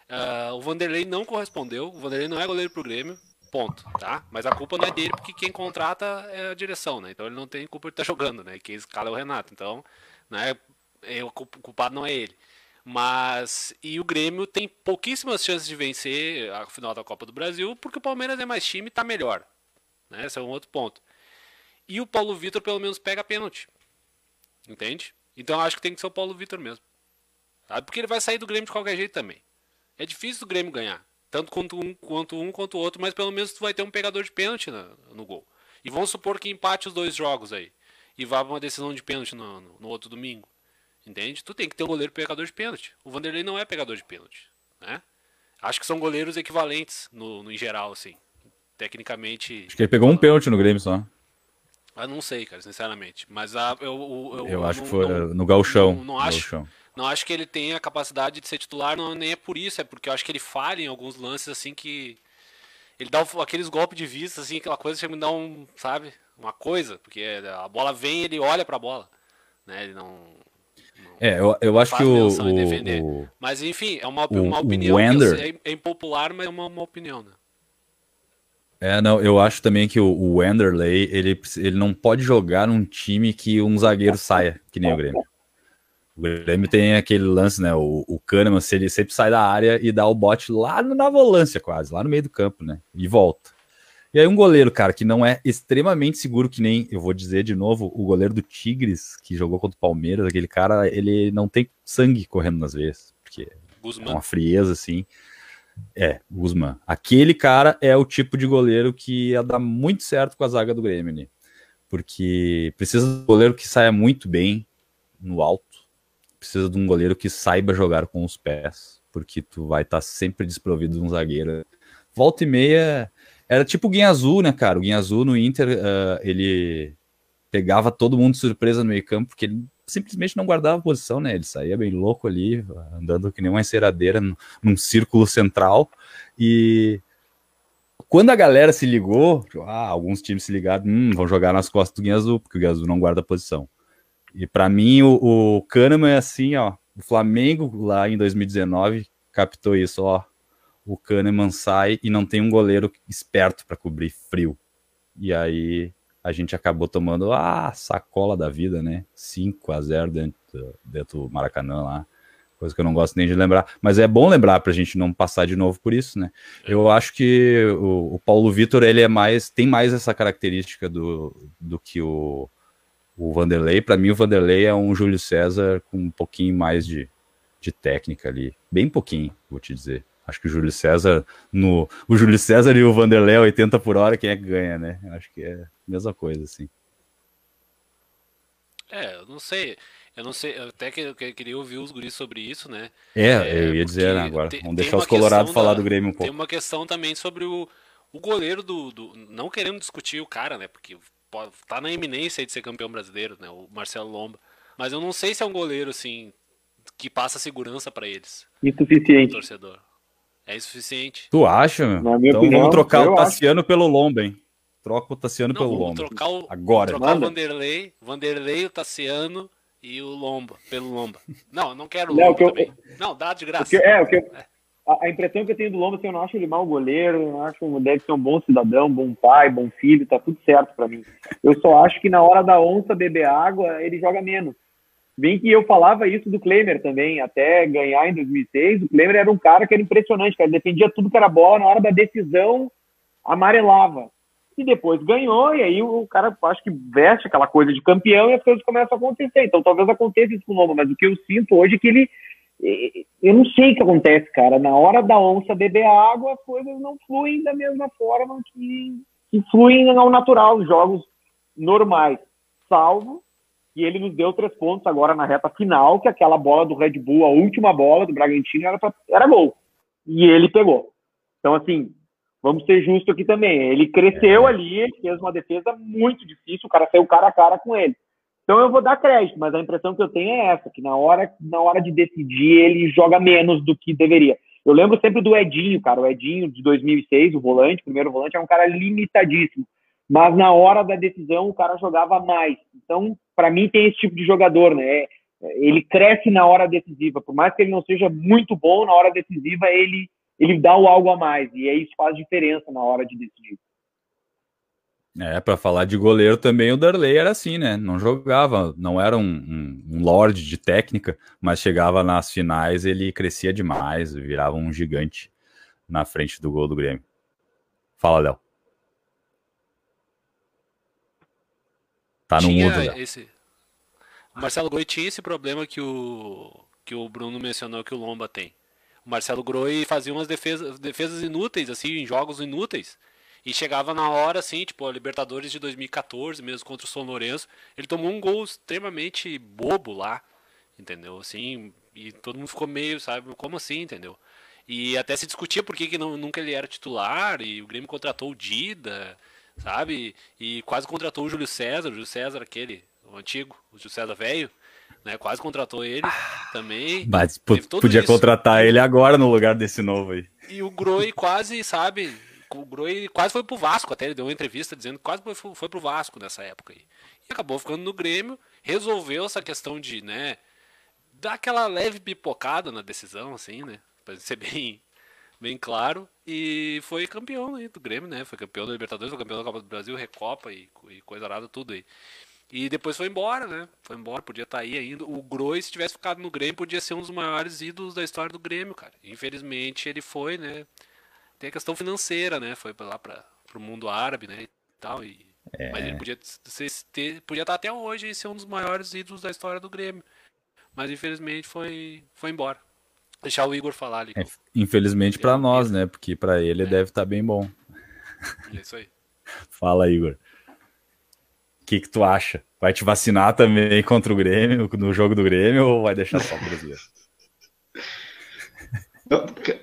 Uh, o Vanderlei não correspondeu. O Vanderlei não é goleiro pro Grêmio. Ponto, tá? Mas a culpa não é dele, porque quem contrata é a direção, né? Então ele não tem culpa de estar tá [laughs] jogando, né? Quem escala é o Renato. Então, né? É, o culpado não é ele. Mas e o Grêmio tem pouquíssimas chances de vencer a final da Copa do Brasil, porque o Palmeiras é mais time e está melhor. Né? Esse é um outro ponto. E o Paulo Vitor pelo menos pega pênalti. Entende? Então acho que tem que ser o Paulo Vitor mesmo. Sabe? Porque ele vai sair do Grêmio de qualquer jeito também. É difícil o Grêmio ganhar. Tanto quanto um quanto um quanto o outro, mas pelo menos tu vai ter um pegador de pênalti no, no gol. E vamos supor que empate os dois jogos aí. E vá para uma decisão de pênalti no, no, no outro domingo. Entende? Tu tem que ter um goleiro pegador de pênalti. O Vanderlei não é pegador de pênalti. Né? Acho que são goleiros equivalentes no, no em geral, assim. Tecnicamente. Acho que ele pegou um pênalti no Grêmio só. Ah, não sei, cara, sinceramente. Mas a, eu, eu, eu, eu acho não, que foi não, no Galchão. Não, não acho, não acho que ele tenha a capacidade de ser titular, não, nem é por isso, é porque eu acho que ele falha em alguns lances assim que. Ele dá aqueles golpes de vista, assim, aquela coisa que me dá um, sabe? Uma coisa, porque a bola vem ele olha pra bola. Né? Ele não. É, eu, eu acho que o, o, Mas enfim, é uma, o, uma opinião. É, é, impopular, mas é uma, uma, opinião, né? É, não, eu acho também que o, o Wanderley, ele, ele não pode jogar num time que um zagueiro saia, que nem o Grêmio. O Grêmio tem aquele lance, né? O, o Kahneman, ele sempre sai da área e dá o bote lá na volância, quase, lá no meio do campo, né? E volta. E aí um goleiro, cara, que não é extremamente seguro, que nem, eu vou dizer de novo, o goleiro do Tigres, que jogou contra o Palmeiras, aquele cara, ele não tem sangue correndo nas veias, porque Guzman. é uma frieza, assim. É, Guzman. Aquele cara é o tipo de goleiro que ia dar muito certo com a zaga do Grêmio, né? Porque precisa de um goleiro que saia muito bem no alto, precisa de um goleiro que saiba jogar com os pés, porque tu vai estar tá sempre desprovido de um zagueiro. Volta e meia, era tipo o Guinha Azul, né, cara? O Guinha Azul no Inter, uh, ele pegava todo mundo de surpresa no meio campo, porque ele simplesmente não guardava posição, né? Ele saía bem louco ali, andando que nem uma enceradeira num círculo central. E quando a galera se ligou, tipo, ah, alguns times se ligaram, hum, vão jogar nas costas do Guinha Azul, porque o Guinha Azul não guarda posição. E para mim, o, o Kahneman é assim, ó. O Flamengo lá em 2019 captou isso, ó. O Kahneman sai e não tem um goleiro esperto para cobrir frio. E aí a gente acabou tomando a sacola da vida, né? 5 a 0 dentro, dentro do Maracanã lá. Coisa que eu não gosto nem de lembrar. Mas é bom lembrar para a gente não passar de novo por isso, né? Eu acho que o, o Paulo Vitor, ele é mais. tem mais essa característica do, do que o, o Vanderlei. Para mim, o Vanderlei é um Júlio César com um pouquinho mais de, de técnica ali. Bem pouquinho, vou te dizer. Acho que o Júlio César, no. O Júlio César e o Vanderlei 80 por hora, quem é que ganha, né? Acho que é a mesma coisa, assim. É, eu não sei. Eu não sei, até que eu queria ouvir os guris sobre isso, né? É, é eu ia dizer né, agora. Tem, Vamos deixar os Colorados falar do Grêmio um pouco. Tem uma questão também sobre o, o goleiro do, do. Não querendo discutir o cara, né? Porque pode, tá na iminência de ser campeão brasileiro, né? O Marcelo Lomba. Mas eu não sei se é um goleiro, assim, que passa segurança para eles. Insuficiente. Torcedor. É insuficiente. Tu acha, meu? então opinião, vamos trocar o Tassiano acho. pelo Lomba, hein? Troca o Tassiano não, pelo Lomba. Trocar o, Agora. Trocar o Vanderlei, Vanderlei, o Tassiano e o Lomba, pelo Lomba. Não, eu não quero o Lomba não, também. Eu, não, dá de graça. Que, é, o que, é. A, impressão que eu tenho do Lomba, assim, eu não acho ele mau goleiro, eu não acho que deve ser um bom cidadão, bom pai, bom filho, tá tudo certo para mim. Eu só acho que na hora da onça beber água, ele joga menos. Bem que eu falava isso do Klemer também, até ganhar em 2006, o Klemer era um cara que era impressionante, cara, defendia tudo que era bola, na hora da decisão amarelava. E depois ganhou, e aí o cara acho que veste aquela coisa de campeão e as coisas começam a acontecer. Então talvez aconteça isso com o Loma, mas o que eu sinto hoje é que ele. Eu não sei o que acontece, cara. Na hora da onça beber água, as coisas não fluem da mesma forma que, que fluem ao natural, os jogos normais. Salvo e ele nos deu três pontos agora na reta final, que aquela bola do Red Bull, a última bola do Bragantino, era, pra, era gol. E ele pegou. Então, assim, vamos ser justos aqui também. Ele cresceu é. ali, ele fez uma defesa muito difícil, o cara saiu cara a cara com ele. Então eu vou dar crédito, mas a impressão que eu tenho é essa, que na hora, na hora de decidir ele joga menos do que deveria. Eu lembro sempre do Edinho, cara, o Edinho de 2006, o volante, o primeiro volante, é um cara limitadíssimo mas na hora da decisão o cara jogava mais. Então, para mim, tem esse tipo de jogador, né? Ele cresce na hora decisiva, por mais que ele não seja muito bom, na hora decisiva ele, ele dá o algo a mais, e aí isso faz diferença na hora de decidir. É, para falar de goleiro também, o Darley era assim, né? Não jogava, não era um, um, um lord de técnica, mas chegava nas finais, ele crescia demais, virava um gigante na frente do gol do Grêmio. Fala, Léo. Tá no mundo já. Esse... O Marcelo Groi tinha esse problema que o, que o Bruno mencionou que o Lomba tem. O Marcelo Groi fazia umas defesas, defesas inúteis, assim, em jogos inúteis. E chegava na hora, assim, tipo, a Libertadores de 2014, mesmo contra o São Lourenço, ele tomou um gol extremamente bobo lá, entendeu? Assim, e todo mundo ficou meio, sabe, como assim, entendeu? E até se discutia por que, que não, nunca ele era titular, e o Grêmio contratou o Dida, sabe? E quase contratou o Júlio César, o Júlio César, aquele, o antigo, o Júlio César velho, né? Quase contratou ele ah, também. Mas podia isso. contratar ele agora no lugar desse novo aí. E o Groi quase, sabe? O Groi quase foi pro Vasco, até ele deu uma entrevista dizendo que quase foi, foi pro Vasco nessa época aí. E acabou ficando no Grêmio, resolveu essa questão de, né? Dar aquela leve pipocada na decisão, assim, né? Pra ser bem, bem claro. E foi campeão aí do Grêmio, né? Foi campeão da Libertadores, foi campeão da Copa do Brasil, Recopa e, e coisa nada, tudo aí. E depois foi embora, né? Foi embora, podia estar tá aí ainda. O Groi, se tivesse ficado no Grêmio, podia ser um dos maiores ídolos da história do Grêmio, cara. Infelizmente ele foi, né? Tem a questão financeira, né? Foi lá para o mundo árabe, né? E tal. E... É. Mas ele podia, ser, ter, podia estar tá até hoje e ser um dos maiores ídolos da história do Grêmio. Mas infelizmente foi, foi embora. Deixar o Igor falar ali. É, infelizmente para nós, né? Porque para ele é. deve estar tá bem bom. É isso aí. [laughs] Fala, Igor. O que, que tu acha? Vai te vacinar também contra o Grêmio, no jogo do Grêmio, ou vai deixar só o brasileiro? [laughs]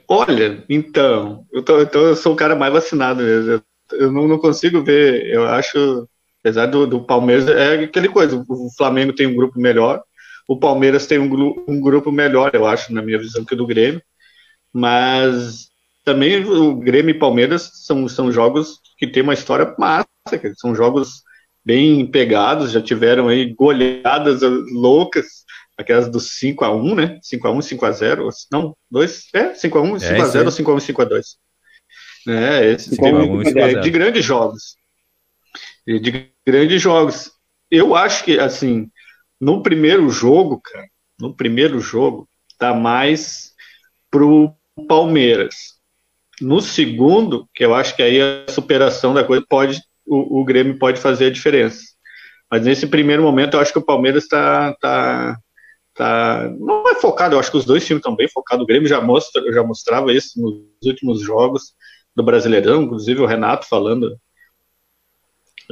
Olha, então, eu, tô, então eu sou o cara mais vacinado mesmo. Eu, eu não, não, consigo ver, eu acho, apesar do, do, Palmeiras, é aquele coisa, o Flamengo tem um grupo melhor, o Palmeiras tem um, um grupo melhor, eu acho, na minha visão, que o do Grêmio, mas também o Grêmio e Palmeiras são, são jogos que tem uma história massa, são jogos bem pegados, já tiveram aí goleadas loucas, aquelas do 5x1, né? 5x1, 5x0, não, 2, é, 5x1, 5x0 é, ou 5x1, 5x2. É, esse é, de grandes jogos. De grandes jogos. Eu acho que, assim, no primeiro jogo, cara, no primeiro jogo, tá mais pro Palmeiras. No segundo, que eu acho que aí a superação da coisa pode, o, o Grêmio pode fazer a diferença. Mas nesse primeiro momento, eu acho que o Palmeiras está tá, tá, não é focado, eu acho que os dois times estão bem focados. O Grêmio já, mostra, já mostrava isso nos últimos jogos do Brasileirão, inclusive o Renato falando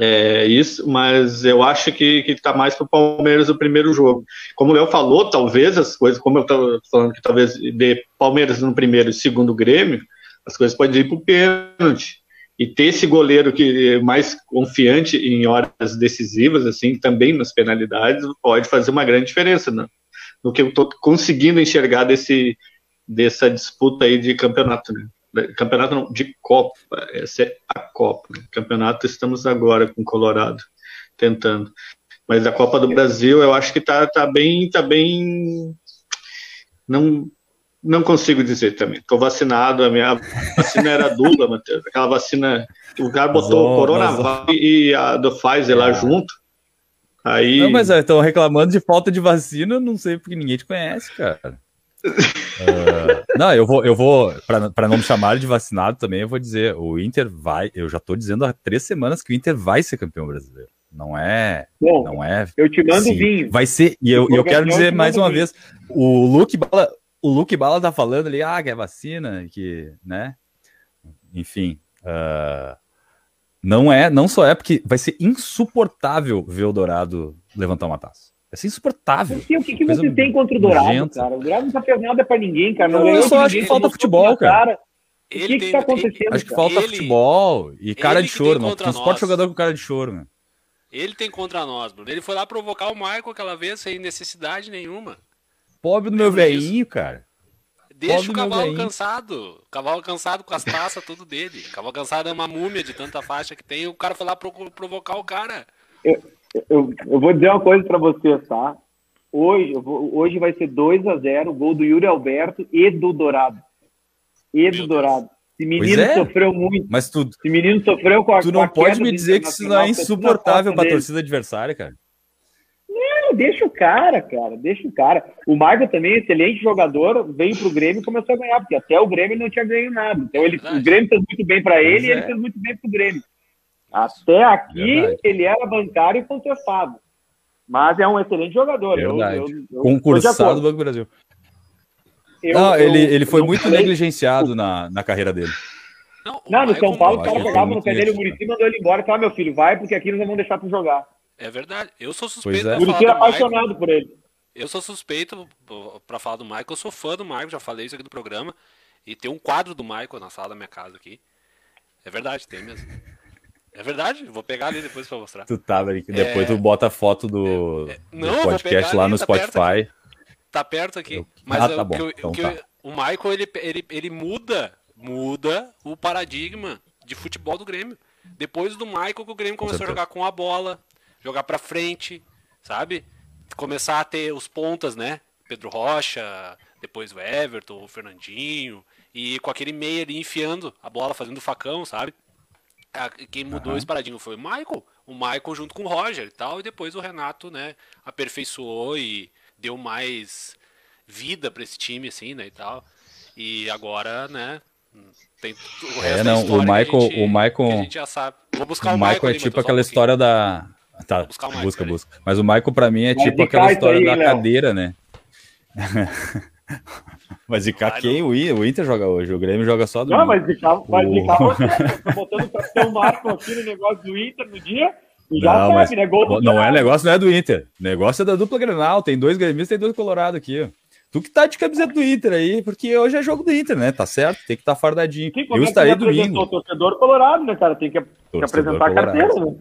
é, isso, mas eu acho que está mais para o Palmeiras o primeiro jogo. Como o Léo falou, talvez as coisas, como eu estava falando que talvez de Palmeiras no primeiro e segundo Grêmio, as coisas podem ir para o pênalti. E ter esse goleiro que é mais confiante em horas decisivas, assim, também nas penalidades, pode fazer uma grande diferença né? No que eu estou conseguindo enxergar desse, dessa disputa aí de campeonato. Né? Campeonato não, de Copa, essa é a Copa. Né? Campeonato estamos agora com Colorado tentando. Mas a Copa do Brasil eu acho que tá, tá bem, tá bem. Não, não consigo dizer também. Estou vacinado, a minha vacina era dupla, Matheus. Aquela vacina. O cara botou o Coronavac e a do Pfizer é. lá junto. Aí... Não, mas estão reclamando de falta de vacina, não sei porque ninguém te conhece, cara. uh, não, eu vou, eu vou para não me chamar de vacinado também, eu vou dizer, o Inter vai, eu já tô dizendo há três semanas que o Inter vai ser campeão brasileiro. Não é, Bom, não é. Eu te mando sim, vinho. Vai ser, e eu, eu quero dizer mais uma vinho. vez, o Luke Bala, o Luke Bala tá falando ali, ah, que é vacina, que, né? Enfim, uh, não é, não só é porque vai ser insuportável ver o Dourado levantar uma taça. Vai ser insuportável. Porque, o que, que você tem contra o Dourado, nojenta. cara? O Dourado não tá fazendo nada pra ninguém, cara. Não, não eu só acho que falta futebol, cara. cara. O que, que tá acontecendo? Acho que falta ele, futebol e cara de choro. Não, não suporta jogador com cara de choro, né? Ele tem contra nós, Bruno. Ele foi lá provocar o Michael aquela vez sem necessidade nenhuma. Pobre do meu velhinho, cara. Deixa Pobre o cavalo cansado. O cavalo cansado com as taças, tudo dele. O cavalo cansado é uma múmia de tanta faixa que tem. O cara foi lá pro, provocar o cara. Eu, eu, eu vou dizer uma coisa para vocês, tá? Hoje, vou, hoje vai ser 2 a 0 gol do Yuri Alberto e do Dourado. E do Dourado. Esse menino é, sofreu muito. Mas tu, Esse menino sofreu com a Tu não pode me dizer que isso não é insuportável para a torcida adversária, cara. Não, deixa o cara, cara, deixa o cara. O Marco também, excelente jogador, veio pro Grêmio e começou a ganhar, porque até o Grêmio não tinha ganho nada. Então ele, o Grêmio fez muito bem para ele é. e ele fez muito bem pro Grêmio. Até aqui Verdade. ele era bancário e contestado. Mas é um excelente jogador. Eu, eu, eu, Concursado do Banco do Brasil. não, ele, ele foi muito falei... negligenciado na, na carreira dele. Não, não no São Paulo, o cara pegava no pé dele, o Muricy mandou ele embora e falou: meu filho, vai, porque aqui nós vamos deixar tu jogar. É verdade. Eu sou suspeito. É. O Muricy era apaixonado por ele. Eu sou suspeito para falar do Michael. Eu sou fã do Michael, já falei isso aqui no programa. E tem um quadro do Michael na sala da minha casa aqui. É verdade, tem mesmo. É verdade, vou pegar ali depois pra mostrar. Tu tá, ali, depois é... tu bota a foto do, é... Não, do podcast lá ali, no tá Spotify. Perto tá perto aqui. Eu... Mas ah, tá bom. então, o, tá. o Michael, ele, ele, ele muda, muda o paradigma de futebol do Grêmio. Depois do Michael que o Grêmio começou a jogar com a bola, jogar pra frente, sabe? Começar a ter os pontas, né? Pedro Rocha, depois o Everton, o Fernandinho, e com aquele meio ali enfiando a bola, fazendo facão, sabe? quem mudou uhum. esse paradigma foi o Michael. O Michael junto com o Roger e tal. E depois o Renato, né, aperfeiçoou e deu mais vida para esse time, assim, né, e tal. E agora, né, tem o resto é, não, o Michael, gente, o Michael, a gente já sabe. Vou buscar o, o Michael, Michael é tipo aquela história da Tá, busca, busca. Mas o Michael para mim é Vai tipo aquela história aí, da Léo. cadeira, né? [laughs] Mas de cá quem? O Inter joga hoje, o Grêmio joga só do. Não, mas de cá, mas de cá [laughs] você tá botando o capitão Marco aqui no negócio do Inter no dia. E já não, sabe, né? Gol não é negócio, não é do Inter. O negócio é da dupla Grenal. Tem dois gremistas e tem dois colorados aqui. Tu que tá de camiseta do Inter aí, porque hoje é jogo do Inter, né? Tá certo? Tem que estar tá fardadinho. Sim, eu é estarei domingo. O torcedor colorado, né, cara? Tem que, que apresentar a carteira, né?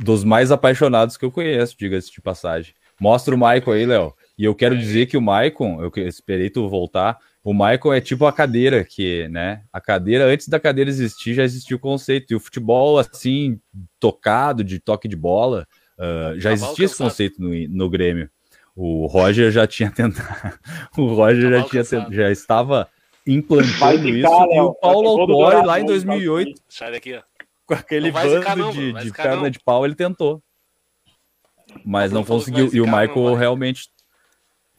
Dos mais apaixonados que eu conheço, diga-se de passagem. Mostra o Michael aí, Léo. E eu quero dizer que o Maicon, eu esperei tu voltar, o Maicon é tipo a cadeira, que, né? A cadeira, antes da cadeira existir, já existia o conceito. E o futebol, assim, tocado, de toque de bola, uh, já existia esse conceito no, no Grêmio. O Roger já tinha [laughs] tentado. o Roger já, tinha já estava implantando ficar, isso. e o Paulo Autori, lá em 2008, Sai daqui, ó. Com aquele bando de, de perna não. de pau, ele tentou. Mas não, não conseguiu. E o Michael realmente.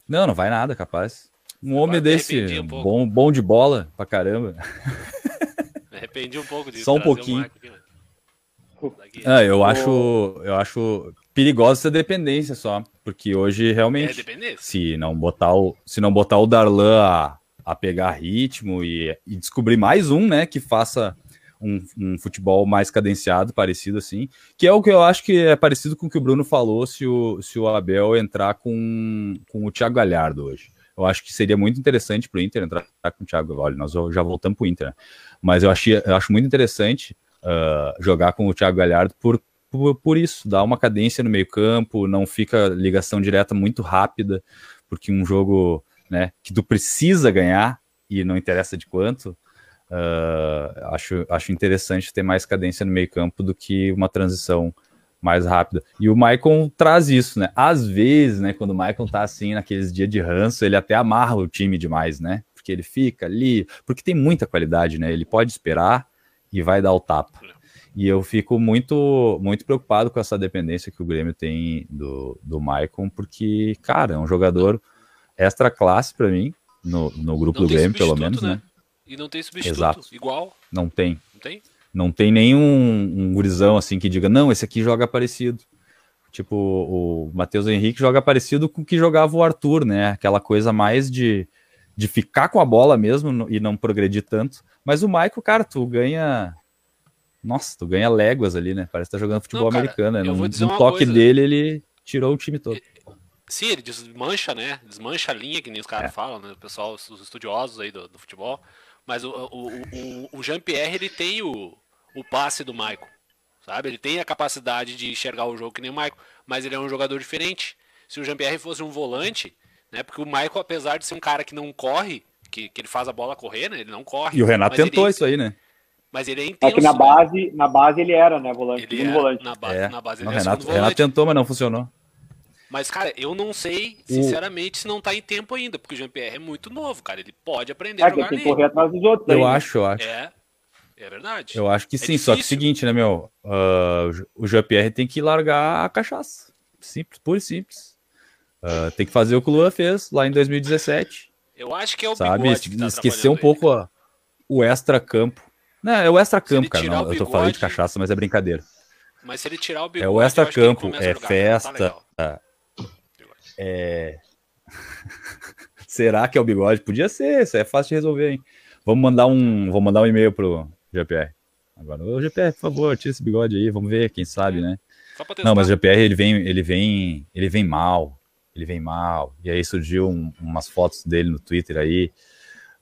Não, não vai nada, capaz. Um homem desse, um bom, bom de bola pra caramba. [laughs] Me arrependi um pouco disso. Só um pouquinho. Aqui, ah, eu acho, eu acho perigosa essa dependência só, porque hoje realmente, é se não botar o, se não botar o Darlan a, a pegar ritmo e, e descobrir mais um, né, que faça um, um, futebol mais cadenciado, parecido assim, que é o que eu acho que é parecido com o que o Bruno falou se o, se o Abel entrar com, com o Thiago Galhardo hoje. Eu acho que seria muito interessante para o Inter entrar com o Thiago. Olha, nós já voltamos para o Inter, né? mas eu, achei, eu acho muito interessante uh, jogar com o Thiago Galhardo por, por, por, isso, dar uma cadência no meio-campo, não fica ligação direta muito rápida, porque um jogo né, que tu precisa ganhar e não interessa de quanto. Uh, acho, acho interessante ter mais cadência no meio-campo do que uma transição mais rápida. E o Maicon traz isso, né? Às vezes, né, quando o Maicon tá assim, naqueles dias de ranço, ele até amarra o time demais, né? Porque ele fica ali, porque tem muita qualidade, né? Ele pode esperar e vai dar o tapa. E eu fico muito muito preocupado com essa dependência que o Grêmio tem do, do Maicon, porque, cara, é um jogador extra classe para mim, no, no grupo não do Grêmio, pelo menos, né? né? E não tem substituto Exato. igual. Não tem. Não tem? Não tem nenhum um gurizão assim que diga, não, esse aqui joga parecido. Tipo, o Matheus Henrique joga parecido com o que jogava o Arthur, né? Aquela coisa mais de, de ficar com a bola mesmo e não progredir tanto. Mas o Michael, cara, tu ganha. Nossa, tu ganha léguas ali, né? Parece que tá jogando futebol não, cara, americano. Né? No, no toque coisa. dele, ele tirou o time todo. Sim, ele desmancha, né? Desmancha a linha, que nem os caras é. falam, né? O pessoal, os estudiosos aí do, do futebol. Mas o, o, o, o Jean-Pierre, ele tem o, o passe do Michael, sabe? Ele tem a capacidade de enxergar o jogo que nem o Michael, mas ele é um jogador diferente. Se o Jean-Pierre fosse um volante, né? Porque o Michael, apesar de ser um cara que não corre, que, que ele faz a bola correr, né? Ele não corre. E o Renato tentou ele, isso aí, né? Mas ele é intenso. É que na né? base, na base ele era, né, volante, ele é, volante. Na base, é. na base ele não, é Renato, Renato tentou, mas não funcionou. Mas, cara, eu não sei, sinceramente, o... se não tá em tempo ainda, porque o Jean-Pierre é muito novo, cara. Ele pode aprender é, a jogar tem que correr atrás dos outros. Eu aí, né? acho, eu acho. É, é verdade. Eu acho que é sim, difícil. só que é o seguinte, né, meu? Uh, o Jean-Pierre tem que largar a cachaça. Simples, puro e simples. Uh, tem que fazer o que o Lula fez lá em 2017. Eu acho que é o Sabe? Tá Esquecer um pouco a, o extra-campo. Não, é o extra-campo, cara. Não, bigode, eu tô falando de cachaça, mas é brincadeira. Mas se ele tirar o bigode, é o extra-campo, é tá festa. Tá é... Será que é o bigode? Podia ser, isso é fácil de resolver, hein? Vamos mandar um, vou mandar um e-mail pro GPR. Agora, ô GPR, por favor, tira esse bigode aí, vamos ver, quem sabe, né? Não, mas o GPR ele vem, ele vem, ele vem mal, ele vem mal. E aí surgiu um, umas fotos dele no Twitter aí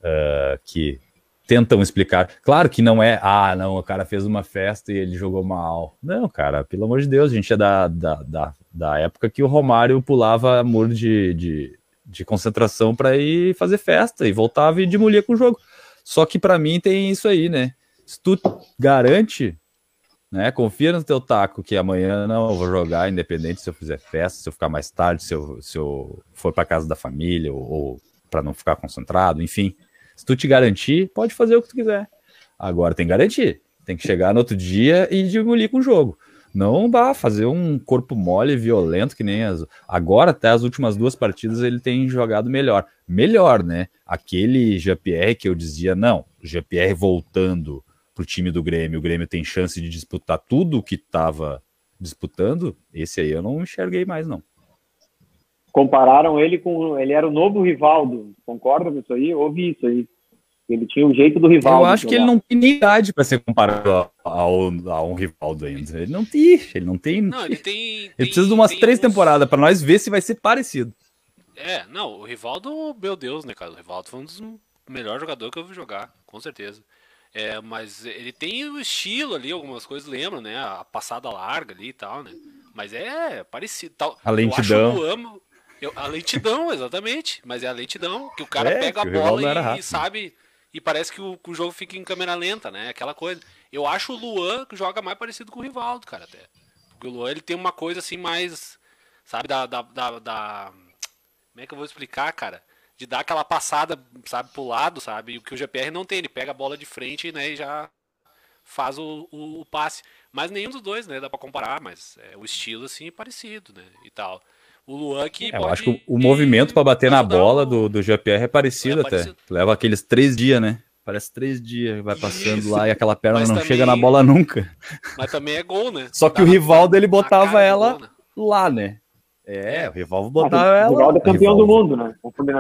uh, que tentam explicar. Claro que não é, ah, não, o cara fez uma festa e ele jogou mal. Não, cara, pelo amor de Deus, a gente é da, da, da, da época que o Romário pulava muro de, de, de concentração para ir fazer festa e voltava e demolia com o jogo. Só que para mim tem isso aí, né? Se tu garante, né? Confia no teu taco que amanhã não eu vou jogar, independente se eu fizer festa, se eu ficar mais tarde, se eu, se eu for para casa da família ou, ou para não ficar concentrado, enfim se tu te garantir, pode fazer o que tu quiser. Agora tem que garantir. Tem que chegar no outro dia e demolir com o jogo. Não vá fazer um corpo mole, violento, que nem as. Agora, até as últimas duas partidas, ele tem jogado melhor. Melhor, né? Aquele GPR que eu dizia, não, GPR voltando pro time do Grêmio, o Grêmio tem chance de disputar tudo o que estava disputando. Esse aí eu não enxerguei mais, não compararam ele com. Ele era o novo Rivaldo. Concorda com isso aí? Ouvi isso aí. Ele tinha o jeito do Rivaldo. Eu acho que ele não tem nem idade para ser comparado ao, a um Rivaldo ainda. Ele não tem. Ele não tem. Não, ele tem. Ele precisa de umas três uns... temporadas para nós ver se vai ser parecido. É, não, o Rivaldo, meu Deus, né, cara? O Rivaldo foi um dos melhores jogadores que eu vi jogar, com certeza. É, mas ele tem o estilo ali, algumas coisas lembram, né? A passada larga ali e tal, né? Mas é parecido. Tal. A lentidão. Eu amo, eu, a lentidão, [laughs] exatamente. Mas é a lentidão, que o cara é, pega a bola e, e, sabe. E parece que o, que o, jogo fica em câmera lenta, né? Aquela coisa. Eu acho o Luan que joga mais parecido com o Rivaldo, cara, até. Porque o Luan ele tem uma coisa assim mais. Sabe, da, da, da, da como é que eu vou explicar, cara? De dar aquela passada, sabe, pro lado, sabe? O que o GPR não tem, ele pega a bola de frente né, e já faz o, o, o passe. Mas nenhum dos dois, né? Dá pra comparar, mas é, o estilo, assim, é parecido, né? E tal. O Luan que. É, eu acho que o, movimento para bater na bola do, do GPR é parecido, é parecido até. Leva aqueles três dias, né? Parece três dias, vai passando Isso. lá e aquela perna mas não também, chega na bola nunca. Mas também é gol, né? Só que Dá o Rivaldo ele botava ela gol, né? lá, né? É, o Rivaldo botava ah, ela. O Rivaldo é campeão do mundo, né?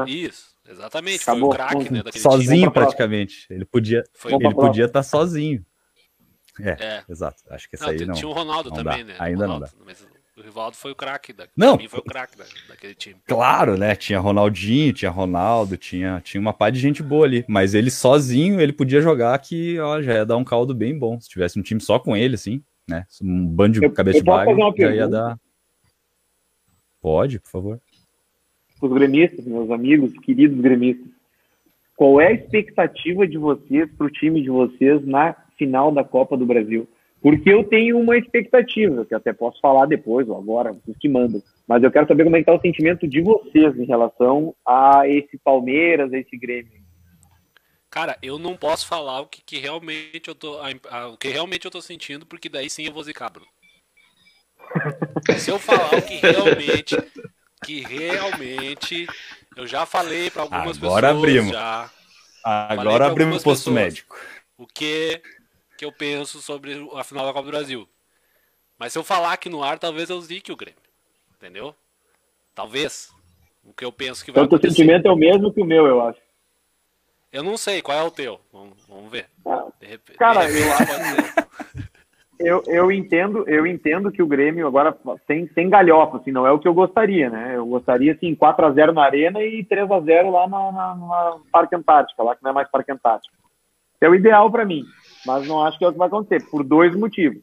Isso, exatamente. Acabou. Foi o craque, né? Sozinho, time. praticamente. Ele podia ele podia estar tá sozinho. É, é, exato. Acho que esse não, aí não. Tinha o Ronaldo não também, dá. né? Ainda Ronaldo, não dá. Mas o Rivaldo foi o craque da. Não. foi o craque da, daquele time. Claro, né? Tinha Ronaldinho, tinha Ronaldo, tinha, tinha uma pá de gente boa ali. Mas ele sozinho, ele podia jogar que, ó, já ia dar um caldo bem bom. Se tivesse um time só com ele, assim, né? Um bando de cabeça de baga, já ia dar. Pode, por favor. Os gremistas, meus amigos, queridos gremistas, qual é a expectativa de vocês para o time de vocês na final da Copa do Brasil? Porque eu tenho uma expectativa, que até posso falar depois ou agora, os que mandam. Mas eu quero saber como é que está o sentimento de vocês em relação a esse Palmeiras, a esse Grêmio. Cara, eu não posso falar o que, que realmente eu tô, a, a, o que realmente eu tô sentindo, porque daí sim eu vou zicar, Bruno. [laughs] Se eu falar o que realmente, que realmente, eu já falei para algumas Agora pessoas. Abrimos. Já, Agora abrimos o posto médico. O que, que eu penso sobre a final da Copa do Brasil. Mas se eu falar aqui no ar, talvez eu zique o Grêmio. Entendeu? Talvez. O que eu penso que vai então, acontecer. O sentimento é o mesmo que o meu, eu acho. Eu não sei, qual é o teu? Vamos, vamos ver. Repente, cara, eu acho. eu, eu entendo, eu entendo que o Grêmio agora tem, tem galhofa, assim, não é o que eu gostaria, né? Eu gostaria, assim, 4 a 0 na Arena e 3 a 0 lá na, na, na Parque Antártica, lá que não é mais Parque Antártica. É o ideal para mim, mas não acho que é o que vai acontecer, por dois motivos.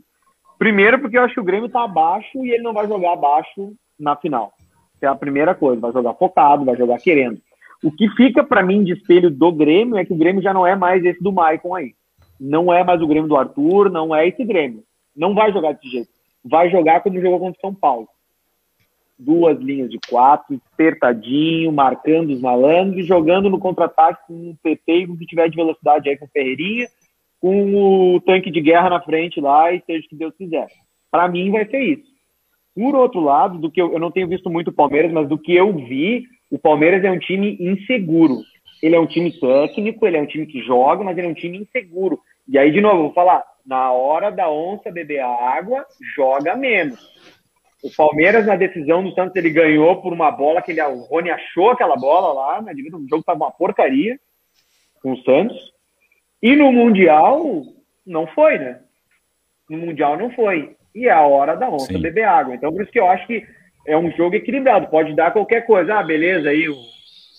Primeiro, porque eu acho que o Grêmio tá abaixo e ele não vai jogar abaixo na final. é a primeira coisa, vai jogar focado, vai jogar querendo. O que fica para mim de espelho do Grêmio é que o Grêmio já não é mais esse do Maicon aí. Não é mais o Grêmio do Arthur, não é esse Grêmio. Não vai jogar desse jeito. Vai jogar como jogou contra o São Paulo. Duas linhas de quatro, apertadinho, marcando os malandros e jogando no contra-ataque com o PP e com o que tiver de velocidade aí com o Ferreirinha, com o tanque de guerra na frente lá e seja o que Deus quiser. Para mim vai ser isso. Por outro lado, do que eu, eu não tenho visto muito o Palmeiras, mas do que eu vi, o Palmeiras é um time inseguro. Ele é um time técnico, ele é um time que joga, mas ele é um time inseguro. E aí, de novo, vou falar, na hora da onça beber a água, joga menos. O Palmeiras, na decisão do Santos, ele ganhou por uma bola que ele, o Rony achou aquela bola lá, né? O jogo estava uma porcaria com o Santos. E no Mundial, não foi, né? No Mundial não foi. E é a hora da onça Sim. beber água. Então, por isso que eu acho que é um jogo equilibrado. Pode dar qualquer coisa. Ah, beleza, aí o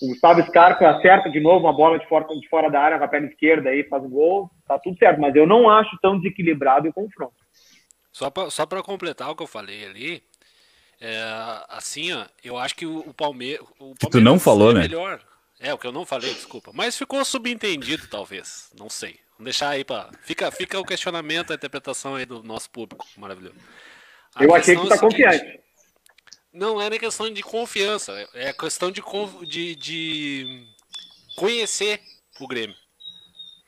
o Gustavo Scarpa acerta de novo uma bola de fora, de fora da área com a perna esquerda aí, faz o gol, tá tudo certo. Mas eu não acho tão desequilibrado o confronto. Só para só completar o que eu falei ali, é, assim, ó, eu acho que o, o Palmeiras. O que tu não falou, é né? Melhor. É, o que eu não falei, desculpa. Mas ficou subentendido, talvez. Não sei. Vamos deixar aí para. Fica, fica o questionamento, a interpretação aí do nosso público. Maravilhoso. A eu achei que tu tá é confiante. Não é nem questão de confiança, é questão de, de, de conhecer o Grêmio.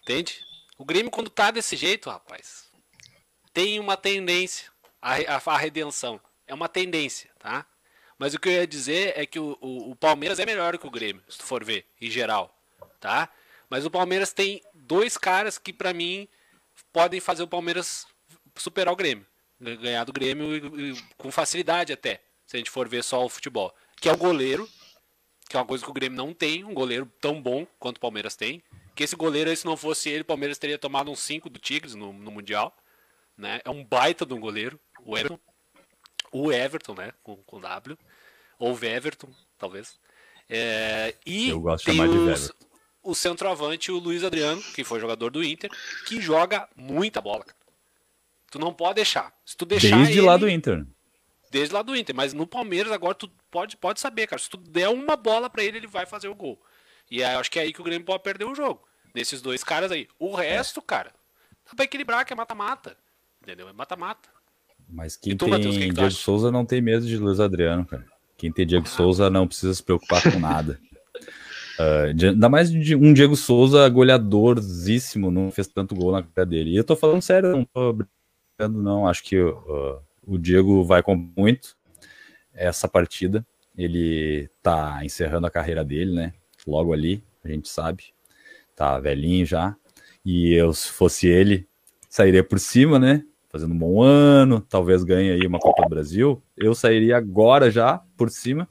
Entende? O Grêmio, quando tá desse jeito, rapaz, tem uma tendência à, à, redenção. É uma tendência, tá? Mas o que eu ia dizer é que o, o, o, Palmeiras é melhor que o Grêmio, se tu for ver, em geral, tá? Mas o Palmeiras tem dois caras que, para mim, podem fazer o Palmeiras superar o Grêmio. Ganhar do Grêmio com facilidade até se a gente for ver só o futebol, que é o goleiro, que é uma coisa que o Grêmio não tem, um goleiro tão bom quanto o Palmeiras tem. Que esse goleiro, se não fosse ele, o Palmeiras teria tomado uns 5 do Tigres no, no Mundial. Né? É um baita de um goleiro, o Everton. O Everton, né? Com, com W. Ou o Everton, talvez. É, e Eu gosto de chamar de os- o centroavante, o Luiz Adriano, que foi jogador do Inter, que joga muita bola. cara. Tu não pode deixar. Se tu deixar Desde ele, lá do Inter. desde lá do Inter, mas no Palmeiras agora tu pode, pode saber, cara. Se tu der uma bola pra ele, ele vai fazer o gol. E aí, eu acho que é aí que o Grêmio pode perder o jogo. Nesses dois caras aí. O resto, cara, dá pra equilibrar, que é mata-mata. Entendeu? É mata-mata. Mas quem tu, tem Matheus, que que Diego? Souza não tem medo de Luiz Adriano, cara. Quem tem Diego Souza não precisa se preocupar com nada. [laughs] De- ainda mais de um Diego Souza goleadorzíssimo, não fez tanto gol na carreira dele. E eu tô falando sério, não tô brincando, não. Acho que ah, o Diego vai com muito essa partida. Ele tá encerrando a carreira dele, né? Logo ali, a gente sabe. Tá velhinho já. E eu, se fosse ele, sairia por cima, né? Fazendo um bom ano, talvez ganhe aí uma Copa do Brasil. Eu sairia agora já por cima.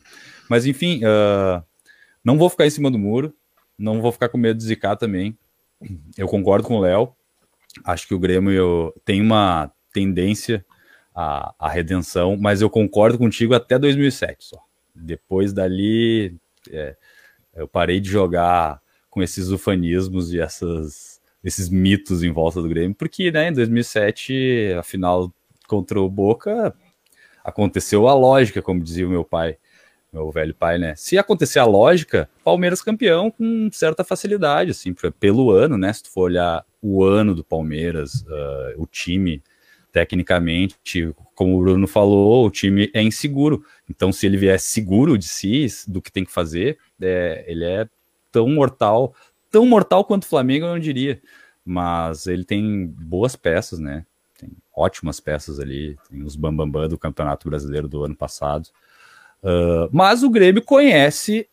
Mas enfim, ah, não vou ficar em cima do muro. Não vou ficar com medo de zicar também. Eu concordo com o Léo. Acho que o Grêmio tem uma tendência à, à redenção, mas eu concordo contigo até 2007 só. Depois dali, é, eu parei de jogar com esses ufanismos e essas, esses mitos em volta do Grêmio, porque né, em 2007, a final contra o Boca, aconteceu a lógica, como dizia o meu pai, meu velho pai, né? Se acontecer a lógica, Palmeiras campeão com certa facilidade, assim, pelo ano, né? Se tu for olhar o ano do Palmeiras, ah, o time, tecnicamente, como o Bruno falou, o time é inseguro. Então, se ele vier seguro de si, do que tem que fazer, é, ele é tão mortal, tão mortal quanto o Flamengo, eu não diria. Mas ele tem boas peças, né? Tem ótimas peças ali, tem os bambambam do Campeonato Brasileiro do ano passado. Uh, mas o Grêmio conhece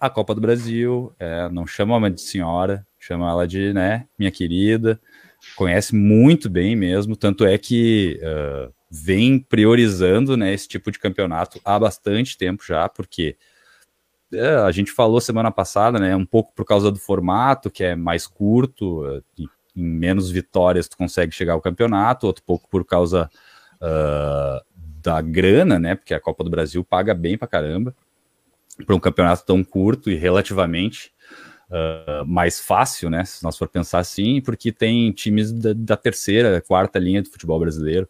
a Copa do Brasil, é, não chama ela de senhora, chama ela de, né, minha querida, conhece muito bem mesmo, tanto é que uh, vem priorizando, né, esse tipo de campeonato há bastante tempo já, porque é, a gente falou semana passada, né, um pouco por causa do formato, que é mais curto, em menos vitórias tu consegue chegar ao campeonato, outro pouco por causa uh, da grana, né? Porque a Copa do Brasil paga bem pra caramba para um campeonato tão curto e relativamente uh, mais fácil, né? Se nós for pensar assim, porque tem times da, da, terceira, quarta linha do futebol brasileiro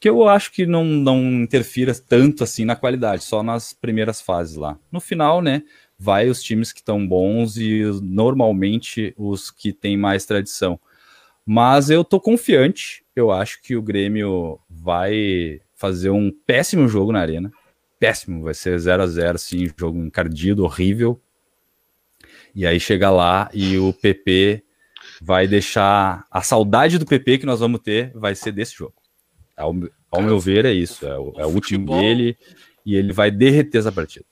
que eu acho que não, não interfira tanto assim na qualidade, só nas primeiras fases lá. No final, né? Vai os times que estão bons e normalmente os que têm mais tradição. Mas eu tô confiante, eu acho que o Grêmio vai fazer um péssimo jogo na arena. Péssimo, vai ser 0 a 0 assim, jogo encardido, horrível. E aí chega lá e o PP vai deixar a saudade do PP que nós vamos ter vai ser desse jogo. Ao, ao meu ver é isso, é o, é o último futebol- dele e ele vai derreter essa partida.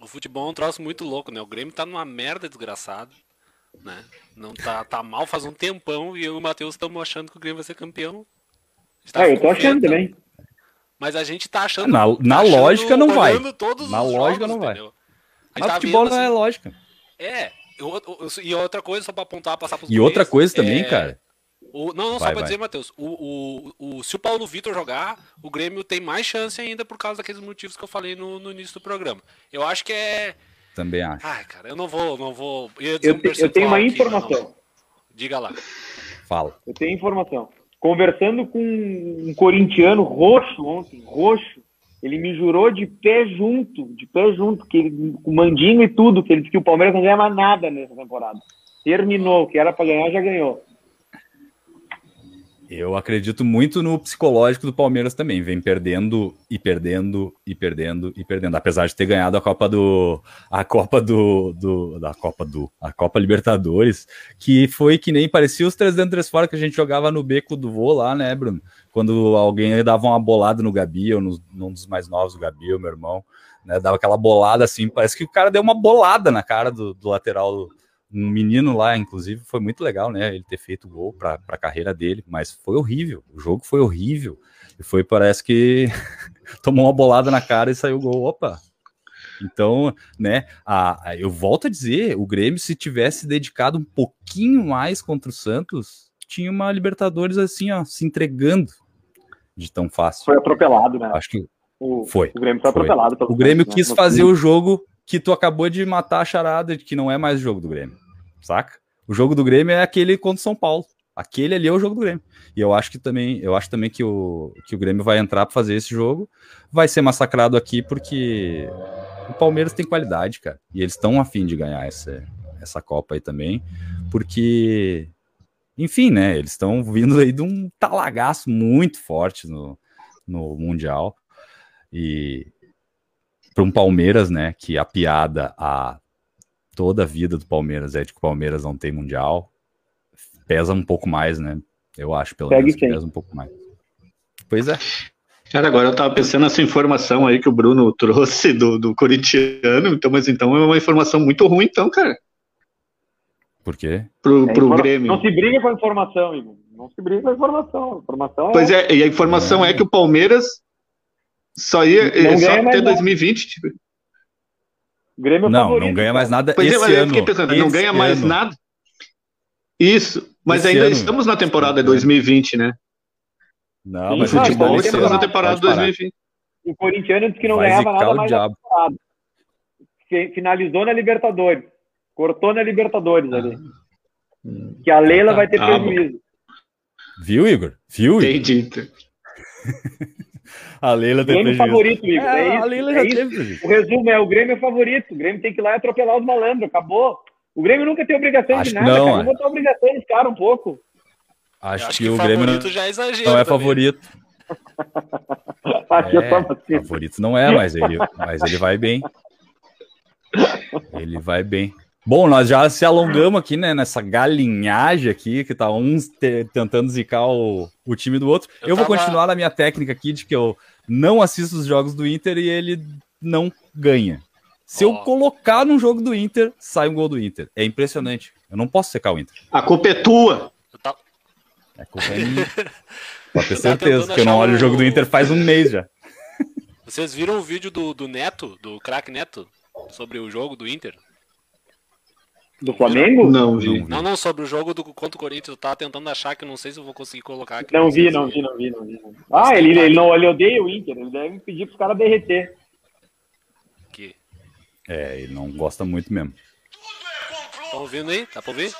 O futebol é um troço muito louco, né? O Grêmio tá numa merda desgraçada, né? Não tá, tá mal faz um tempão e eu e o Matheus estamos achando que o Grêmio vai ser campeão. Tá Ah, eu tô achando também. Mas a gente tá achando. Na- tá na achando- lógica não vai. olhando Todos Na os lógica jogos, não vai. Mas tá futebol vendo, não é assim, lógica. É. eu- eu- e outra coisa, só pra apontar, passar pros E outra coisa também, é, cara. O, não, não, Vai, só pra vai. dizer, Matheus, o, o, o, se o Paulo Vitor jogar, o Grêmio tem mais chance ainda por causa daqueles motivos que eu falei no, no início do programa. Eu acho que é. Também acho. Ai, cara, eu não vou, não vou. Eu, um te- eu tenho uma aqui, informação. não. Diga lá. Fala. Eu tenho informação. Conversando com um corintiano roxo ontem, roxo, ele me jurou de pé junto, de pé junto, que ele, com mandinho e tudo, que ele disse que o Palmeiras não ganha mais nada nessa temporada. Terminou, que era pra ganhar, já ganhou. Eu acredito muito no psicológico do Palmeiras também. Vem perdendo e perdendo e perdendo e perdendo. Apesar de ter ganhado a Copa do. A Copa do. do da Copa do. A Copa Libertadores, que foi que nem parecia os 3 dentro 3 fora que a gente jogava no beco do vô lá, né, Bruno? Quando alguém dava uma bolada no Gabi, ou no, num dos mais novos, o Gabi, o meu irmão, né? Dava aquela bolada assim. Parece que o cara deu uma bolada na cara do, do lateral um menino lá, inclusive, foi muito legal, né? Ele ter feito gol para a carreira dele, mas foi horrível. O jogo foi horrível. E foi, parece que [laughs] tomou uma bolada na cara e saiu gol. Opa! Então, né? A, a- eu volto a dizer: o Grêmio, se tivesse dedicado um pouquinho mais contra o Santos, tinha uma Libertadores assim, ó, se entregando de tão fácil. Foi atropelado, né? Acho que O, Foi, o Grêmio foi atropelado. o Grêmio né? quis fazer o jogo que tu acabou de matar a charada de que não é mais o jogo do Grêmio, saca? O jogo do Grêmio é aquele contra o São Paulo. Aquele ali é o jogo do Grêmio. E eu acho que também, eu acho também que o, que o Grêmio vai entrar para fazer esse jogo, vai ser massacrado aqui porque o Palmeiras tem qualidade, cara. E eles estão afim de ganhar essa, essa Copa aí também, porque, enfim, né? Eles estão vindo aí de um talagaço muito forte no, no Mundial. E para um Palmeiras, né? Que a piada a toda a vida do Palmeiras é de que o Palmeiras não tem Mundial pesa um pouco mais, né? Eu acho, pelo menos, que pesa um pouco mais. Pois é. Cara, agora eu tava pensando nessa informação aí que o Bruno [laughs] trouxe do, do corintiano, então, mas então é uma informação muito ruim, então, cara. Por quê? Pro, é, pro Grêmio. Não se briga com a informação, Igor. Não se briga com a informação. A informação pois é, é e a informação é. é. que o Palmeiras só ia só até 2020. Tipo. Grêmio não, favorito, não ganha mais nada. Pois é, mas ano. eu fiquei pensando, não ganha mais ano. nada. Isso, mas Esse ainda ano, estamos na temporada 2020, né? Não, mas futebol estamos na temporada 2020. O Corinthians disse que não Vai ganhava nada mais na temporada. Finalizou na Libertadores. Cortou na Libertadores ah. ali. Hum. Que a Leila ah, vai ter ah, prejuízo. Viu, Igor? Viu, Igor? Entendi. [laughs] a Leila tem Grêmio prejuízo. favorito, Igor. É, é isso, a Leila já é teve O resumo é: o Grêmio é favorito. O Grêmio tem que ir lá e atropelar os malandros. Acabou. O Grêmio nunca tem obrigação Acho de nada, não, cara. Vamos botar obrigação nos caras um pouco. Acho, Acho que, que, o Grêmio não, já é exagero não é também. favorito. [laughs] é, favorito não é, mas ele, mas ele vai bem. Ele vai bem. Bom, nós já se alongamos aqui, né, nessa galinhagem aqui, que tá uns te, tentando zicar o, o time do outro. Eu, eu vou continuar na minha técnica aqui de que eu não assisto os jogos do Inter e ele não ganha. Se oh. eu colocar num jogo do Inter, sai um gol do Inter. É impressionante. Eu não posso secar o Inter. A culpa é tua. Tá... A culpa é minha. [laughs] Pode ter tá certeza, que eu não olho o jogo do Inter faz um mês já. Vocês viram o vídeo do, do Neto, do craque Neto, sobre o jogo do Inter? Do Flamengo? Não vi. Não, não, sobre o jogo do contra o Corinthians. Eu tava tentando achar que não sei se eu vou conseguir colocar aqui. Não vi, não vi, não vi, não vi. Ah, ele, ele, não, ele odeia o Inter. Ele deve pedir pros caras derreter. É, ele não gosta muito mesmo. Tá ouvindo aí? Tá pra ouvir?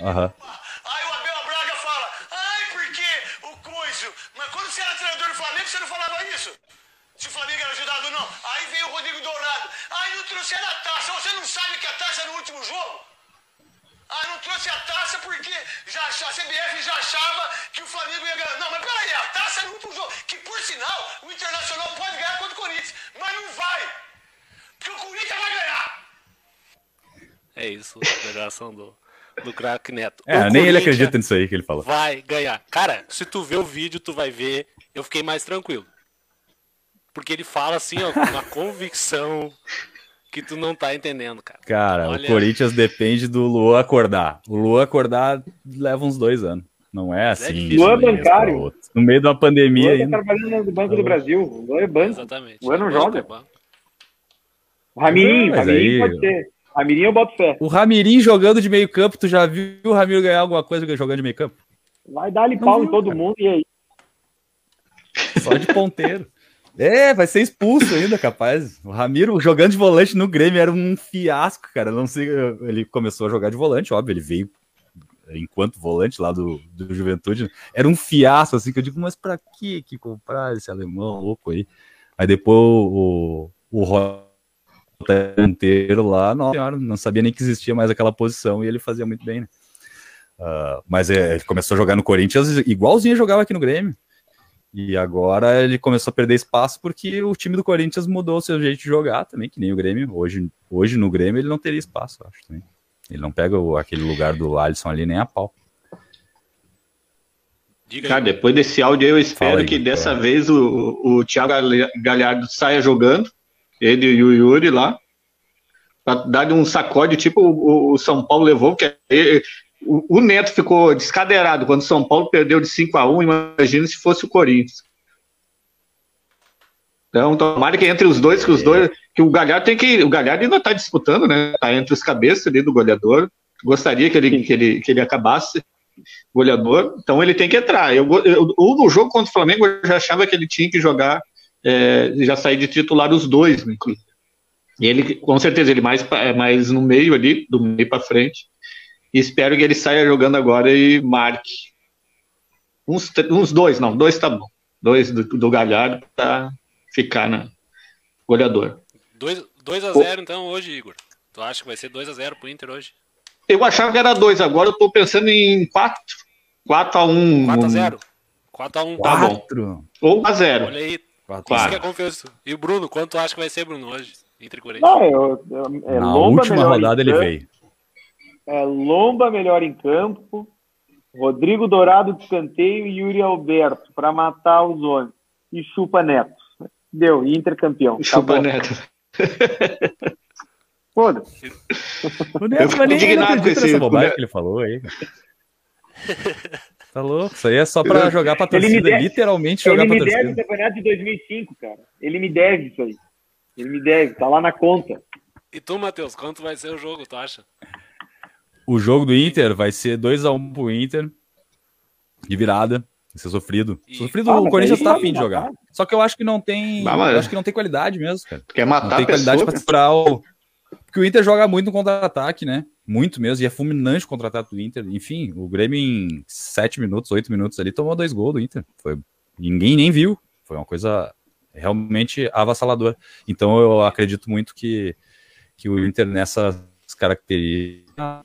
Aham o Abel Braga fala, ai, porque o Coiso. Mas quando você era treinador do Flamengo, você não falava isso? Se o Flamengo era ajudado ou não. Aí veio o Rodrigo Dourado. Ai, não trouxeram a taça. Você não sabe que a taça é no último jogo? Ah, não trouxe a taça porque já, a CBF já achava que o Flamengo ia ganhar. Não, mas peraí, a taça é no último jogo. Que por sinal, o Internacional pode ganhar contra o Corinthians, mas não vai que o Corinthians vai ganhar. É isso, declaração do, do craque Neto. É, nem ele acredita nisso aí que ele falou. Vai ganhar. Cara, se tu ver o vídeo, tu vai ver. Eu fiquei mais tranquilo. Porque ele fala assim, ó, com uma [laughs] convicção que tu não tá entendendo, cara. Cara, Olha... o Corinthians depende do Luan acordar. O Luan acordar leva uns dois anos. Não é, é assim. É Luan bancário. No meio de uma pandemia Luan tá trabalhando no Banco do Brasil. O Luan é banco. Exatamente. O Luan não joga. O Ramirinho, Ramirinho aí... pode ser. Ramirinho eu boto fé. O Ramirinho jogando de meio campo, tu já viu o Ramiro ganhar alguma coisa jogando de meio campo? Vai dar ali pau viu, em todo cara. mundo e aí? Só de ponteiro. [laughs] É, vai ser expulso ainda, capaz. O Ramiro jogando de volante no Grêmio era um fiasco, cara. Não sei, ele começou a jogar de volante, óbvio, ele veio enquanto volante lá do, do Juventude. Era um fiasco, assim, que eu digo, mas pra que que comprar esse alemão louco aí? Aí depois o, o, o inteiro lá, não, não sabia nem que existia mais aquela posição e ele fazia muito bem, né? Uh, mas é, ele começou a jogar no Corinthians igualzinho jogava aqui no Grêmio. E agora ele começou a perder espaço porque o time do Corinthians mudou o seu jeito de jogar também, que nem o Grêmio. Hoje, hoje no Grêmio ele não teria espaço, acho também. Ele não pega o, aquele lugar do Alisson ali nem a pau. Cara, depois desse áudio eu espero aí, que dessa vez o, o Thiago Galhardo saia jogando ele e o Yuri lá, para dar um sacode, tipo o, o, São Paulo levou, porque o, o, Neto ficou descadeirado quando o São Paulo perdeu de 5 a 1 imagina se fosse o Corinthians. Então, tomara que entre os dois, que os dois, que o Galhardo tem que, o Galhardo ainda está disputando, né? Tá entre os cabeças ali do goleador. Gostaria que ele, que ele, que ele acabasse goleador, então ele tem que entrar. Eu, eu, o jogo contra o Flamengo eu já achava que ele tinha que jogar é, já sair de titular os dois, né, E ele, com certeza, ele mais, é mais no meio ali, do meio para frente. E espero que ele saia jogando agora e marque. Uns, uns dois, não, dois tá bom. Dois do, do Galhardo para ficar na goleador. 2 a 0 então hoje, Igor. Tu acha que vai ser 2 a 0 pro Inter hoje? Eu achava que era 2, agora eu tô pensando em 4. 4 a 1. 4 a 0. 4 a 1. Tá bom. Ou a 0. Olha aí. Quatro. Isso que é confiança. E o Bruno, quanto tu acha que vai ser, Bruno, hoje? Entre Corinthians? Não, eu, eu, é Na última rodada ele veio. É Lomba melhor em campo, Rodrigo Dourado de escanteio e Yuri Alberto para matar os homens. E chupa Neto. Deu, Inter campeão. Chupa Acabou. Neto. [laughs] Foda-se. O Neto Eu fico mas nem- indignado com esse- bobagem que ele falou aí. [laughs] Tá louco? Isso aí é só pra jogar pra Ele me torcida, deve- literalmente jogar Ele pra me deve o torcida. campeonato de 2005, cara. Ele me deve isso aí. Ele me deve, tá lá na conta. E tu, Matheus, quanto vai ser o jogo, tu acha? O jogo do Inter vai ser 2x1 pro Inter. De virada. Vai ser sofrido. E- Sofrido, Ah, o Corinthians tá afim de jogar. Só que eu acho que não tem. Mas, mas- Eu acho que não tem qualidade mesmo, cara. Quer Não matar tem a qualidade pra segurar o. Porque o Inter joga muito no contra-ataque, né? Muito mesmo. E é fulminante o contra-ataque do Inter. Enfim, o Grêmio em 7 minutos, 8 minutos ali tomou dois gols do Inter. Foi... Ninguém nem viu. Foi uma coisa realmente avassaladora. Então eu acredito muito que, que o Inter nessas características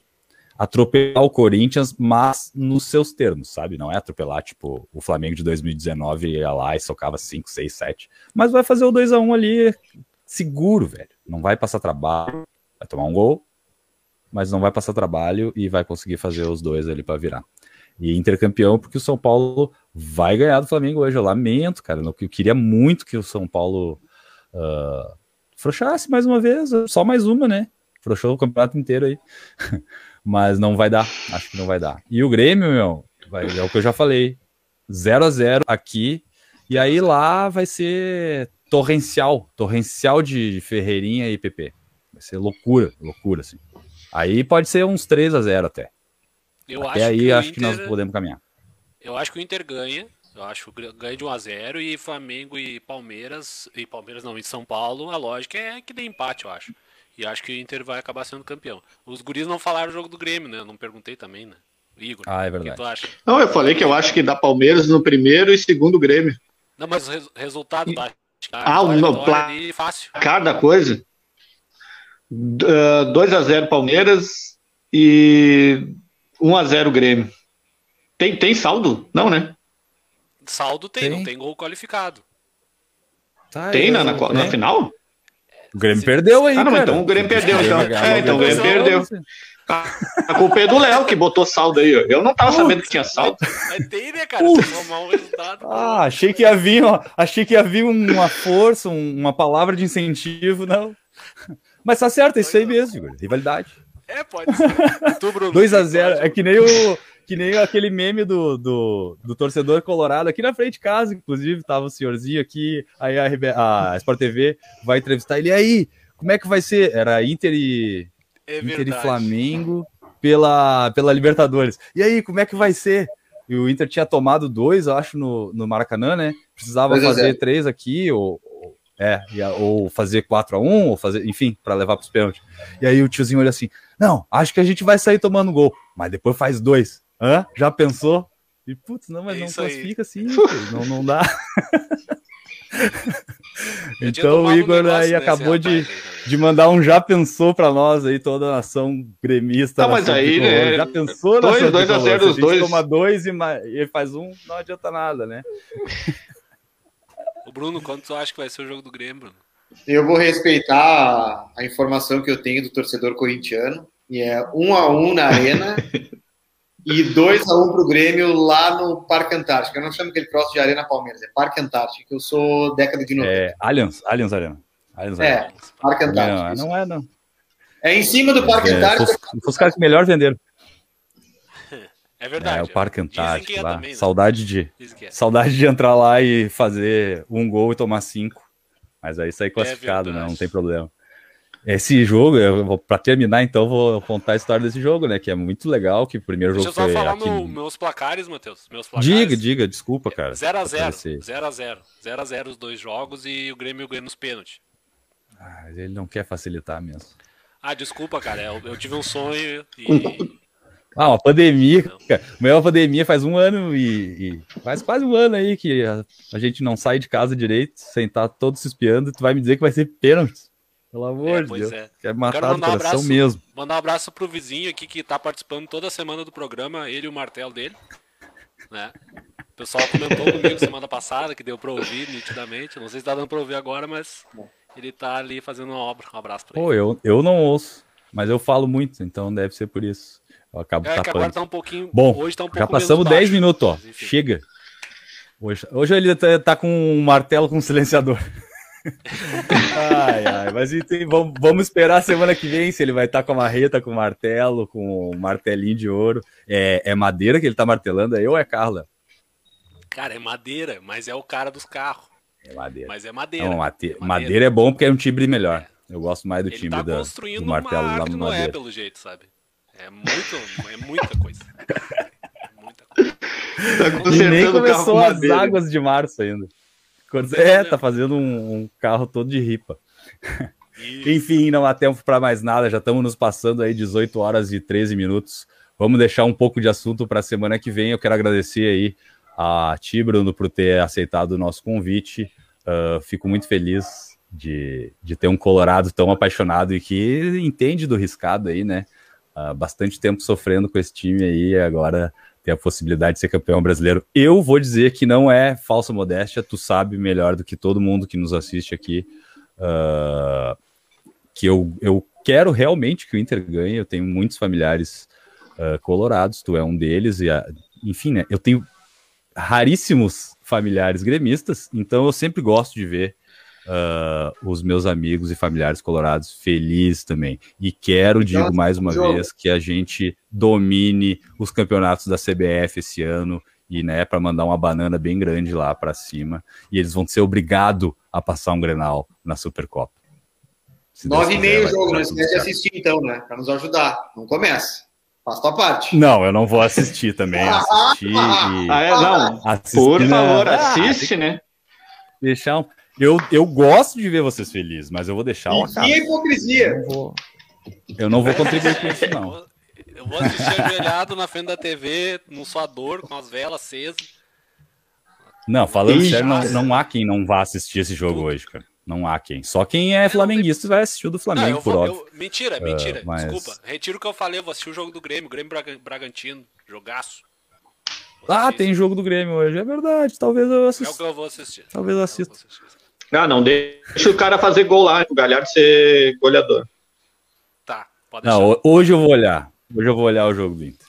atropelar o Corinthians, mas nos seus termos, sabe? Não é atropelar, tipo, o Flamengo de 2019 ia lá e socava 5, 6, 7. Mas vai fazer o 2 a 1 ali seguro, velho. Não vai passar trabalho, vai tomar um gol, mas não vai passar trabalho e vai conseguir fazer os dois ali para virar. E intercampeão, porque o São Paulo vai ganhar do Flamengo hoje. Eu lamento, cara. Eu queria muito que o São Paulo uh, frouxasse mais uma vez, só mais uma, né? Frouxou o campeonato inteiro aí. [laughs] mas não vai dar, acho que não vai dar. E o Grêmio, meu, vai, é o que eu já falei. 0 a 0 aqui, e aí lá vai ser torrencial, torrencial de, Ferreirinha e PP. Vai ser loucura, loucura, assim. Aí pode ser uns 3 a 0 até. Eu até aí que acho que nós Inter- podemos caminhar. Eu acho que o Inter ganha. Eu acho que ganha de 1x0 e Flamengo e Palmeiras. E Palmeiras não, e São Paulo, a lógica é que dê empate, eu acho. E acho que o Inter vai acabar sendo campeão. Os guris não falaram o jogo do Grêmio, né? Eu não perguntei também, né? Igor, Ah, é o que verdade. tu acha? Não, eu falei que eu acho que dá Palmeiras no primeiro e segundo Grêmio. Não, mas o res- resultado tá? Ah, o no pla- ali, fácil. Cada coisa. D- ah, 2 a 0 Palmeiras e 1 a 0 Grêmio. Tem, tem saldo? Não, né? Saldo tem, Tem. não tem gol qualificado. Tá, Tem aí, na, na, né? na final? O Grêmio perdeu aí, Ah, não, cara. então o Grêmio perdeu, então. É, então o Grêmio perdeu. A culpa é do Léo que botou saldo aí. ó. Eu não tava sabendo que tinha saldo. Mas tem, né, cara? Um resultado. Ah, achei que ia vir, ó, achei que ia vir uma força, um- uma palavra de incentivo, não. Mas tá certo, é isso aí mesmo, Igor. Rivalidade. É, pode ser. E tu, Bruno? 2 a o que tu 0 acha? É que nem o que nem aquele meme do, do, do torcedor colorado aqui na frente de casa, inclusive, tava o senhorzinho aqui, aí a, RB a Sport TV vai entrevistar ele. E aí, como é que vai ser? Era Inter e, É Inter e. Flamengo pela, pela Libertadores. E aí, como é que vai ser? E o Inter tinha tomado dois, eu acho, no, no Maracanã, né? Precisava 2 a fazer 0. três aqui, ou, é, ou fazer 4 a 1 ou fazer, enfim, para levar para os pênaltis. E aí o tiozinho olha assim: não, acho que a gente vai sair tomando gol, mas depois faz dois. Hã? Já pensou? E putz, não, mas É não isso aí. classifica assim, não, não dá. [laughs] Tinha então o um Igor negócio aí nesse acabou de, rapaz também. de mandar um já pensou pra nós aí, toda a nação gremista. Não, mas aí, tricolor. é, Já pensou dois- nação dois a zero Se os dois. toma dois e, e ele faz um, não adianta nada, né? O Bruno, quanto tu acha que vai ser o jogo do Grêmio, Bruno? Eu vou respeitar a, a informação que eu tenho do torcedor corintiano, e é um a um na arena [laughs] e 2 a 1 um pro Grêmio lá no Parque Antártico. Eu não chamo aquele troço de Arena Palmeiras, é Parque Antártico, que eu sou década de 90. É, Allianz, Allianz Arena. Allianz É, Arena. Parque Não, Antártico. não é, não. É em cima do Parque É, Antártico. foi, foi os caras que melhor venderam. [laughs] É verdade. É, o Parque que Antártico é lá. também, né? Saudade de, é. saudade de entrar lá e fazer um gol e tomar cinco. Mas aí sair classificado, né? Não tem problema. Esse jogo, eu pra terminar, então, vou contar a história desse jogo, né? Que é muito legal, que o primeiro Deixa eu jogo só foi falar aqui. meu- meus placares, Matheus. Meus placares. Diga, diga, desculpa, cara. 0x0. Aparecer. 0x0. 0x0 os dois jogos e o Grêmio ganha nos pênaltis. Ah, ele não quer facilitar mesmo. Ah, desculpa, cara. Eu, eu tive um sonho e. [laughs] Ah, uma pandemia, cara. Uma pandemia faz um ano e, e, faz quase um ano aí que a, a, gente não sai de casa direito, sem estar todos se espiando. Tu vai me dizer que vai ser pênalti. Pelo amor é, de Deus. É. Quer matar o coração um abraço, mesmo. Mandar um abraço pro vizinho aqui que tá participando toda semana do programa, ele e o martelo dele. Né? O pessoal comentou comigo semana passada que deu pra ouvir nitidamente. Não sei se tá dando pra ouvir agora, mas ele tá ali fazendo uma obra. Um abraço pra ele. Pô, eu, eu não ouço, mas eu falo muito, então deve ser por isso. Eu acabo é, tapando. Tá um pouquinho, Bom, hoje tá um já passamos 10 minutos, ó. Chega. Hoje, hoje ele tá, tá, com um martelo com um silenciador. Ai, ai, mas então, vamos, vamos, esperar a semana que vem se ele vai estar tá com a marreta, com o martelo, com o martelinho de ouro. É, é madeira que ele tá martelando aí ou é Carla? Cara, é madeira, mas é o cara dos carros. É madeira. Mas é madeira. Não, mate... é madeira. madeira. é bom porque é um timbre melhor. É. Eu gosto mais do ele timbre tá da, do martelo lá no madeira. é pelo jeito, sabe? É muito, é muita coisa. [laughs] muita coisa. Tá e nem começou as madeira. águas de março ainda. É, tá fazendo um, um carro todo de ripa. [laughs] Enfim, não há tempo para mais nada, já estamos nos passando aí 18 horas e 13 minutos. Vamos deixar um pouco de assunto para a semana que vem. Eu quero agradecer aí a ti, Bruno, por ter aceitado o nosso convite. Uh, fico muito feliz de, de ter um Colorado tão apaixonado e que entende do riscado aí, né? uh, bastante tempo sofrendo com esse time aí, e agora tem a possibilidade de ser campeão brasileiro. Eu vou dizer que não é falsa modéstia, tu sabe melhor do que todo mundo que nos assiste aqui, uh, que eu, eu quero realmente que o Inter ganhe, eu tenho muitos familiares uh, colorados, tu é um deles, e enfim, né, eu tenho raríssimos familiares gremistas, então eu sempre gosto de ver uh, os meus amigos e familiares colorados felizes também. E quero, digo mais uma jogo. vez, que a gente domine os campeonatos da CBF esse ano e né, para mandar uma banana bem grande lá para cima. E eles vão ser obrigados a passar um Grenal na Supercopa. Nove e meio o jogo, não esquece de assistir então, né? Para nos ajudar. Não comece. Faz tua parte. Não, eu não vou assistir também. [laughs] Assistir e... Ah, é, não. Assistir, Por favor, assiste, né? Deixar um... Eu, eu gosto de ver vocês felizes, mas eu vou deixar uma cara. Que hipocrisia! Eu não, vou, eu não vou contribuir com isso, não. Eu vou assistir ajoelhado na frente da TV, no suador, com as velas acesas. Não, falando Ih, sério, não, não há quem não vá assistir esse jogo Tudo. hoje, cara. Não há quem. Só quem é flamenguista vai assistir o do Flamengo, não, por vou, óbvio. Eu, mentira, mentira. Uh, mas... Desculpa. Retiro o que eu falei, eu vou assistir o jogo do Grêmio, Grêmio Bragantino, jogaço. ah, tem jogo do Grêmio hoje, é verdade. Talvez eu assista. É o que eu vou assistir. Talvez eu assista. Ah, não, deixa o cara fazer gol lá, o Galhardo ser goleador. Tá, pode deixar. Não, hoje eu vou olhar. Hoje eu vou olhar o jogo do Inter.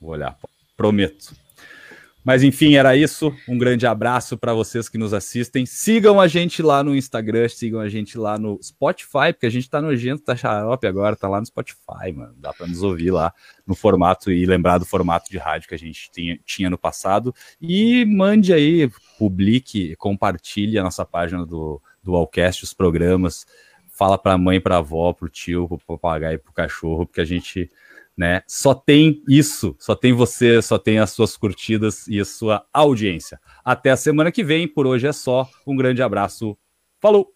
Vou olhar, prometo. Mas enfim, era isso. Um grande abraço para vocês que nos assistem. Sigam a gente lá no Instagram, sigam a gente lá no Spotify, porque a gente tá nojento, tá xarope agora, tá lá no Spotify, mano. Dá para nos ouvir lá no formato e lembrar do formato de rádio que a gente tinha, tinha no passado. E mande aí, publique, compartilhe a nossa página do, do Allcast, os programas. Fala para a mãe, para a avó, para o tio, para o papagaio, para o cachorro, porque a gente né? Só tem isso, só tem você, só tem as suas curtidas e a sua audiência. Até a semana que vem, por hoje é só. Um grande abraço. Falou!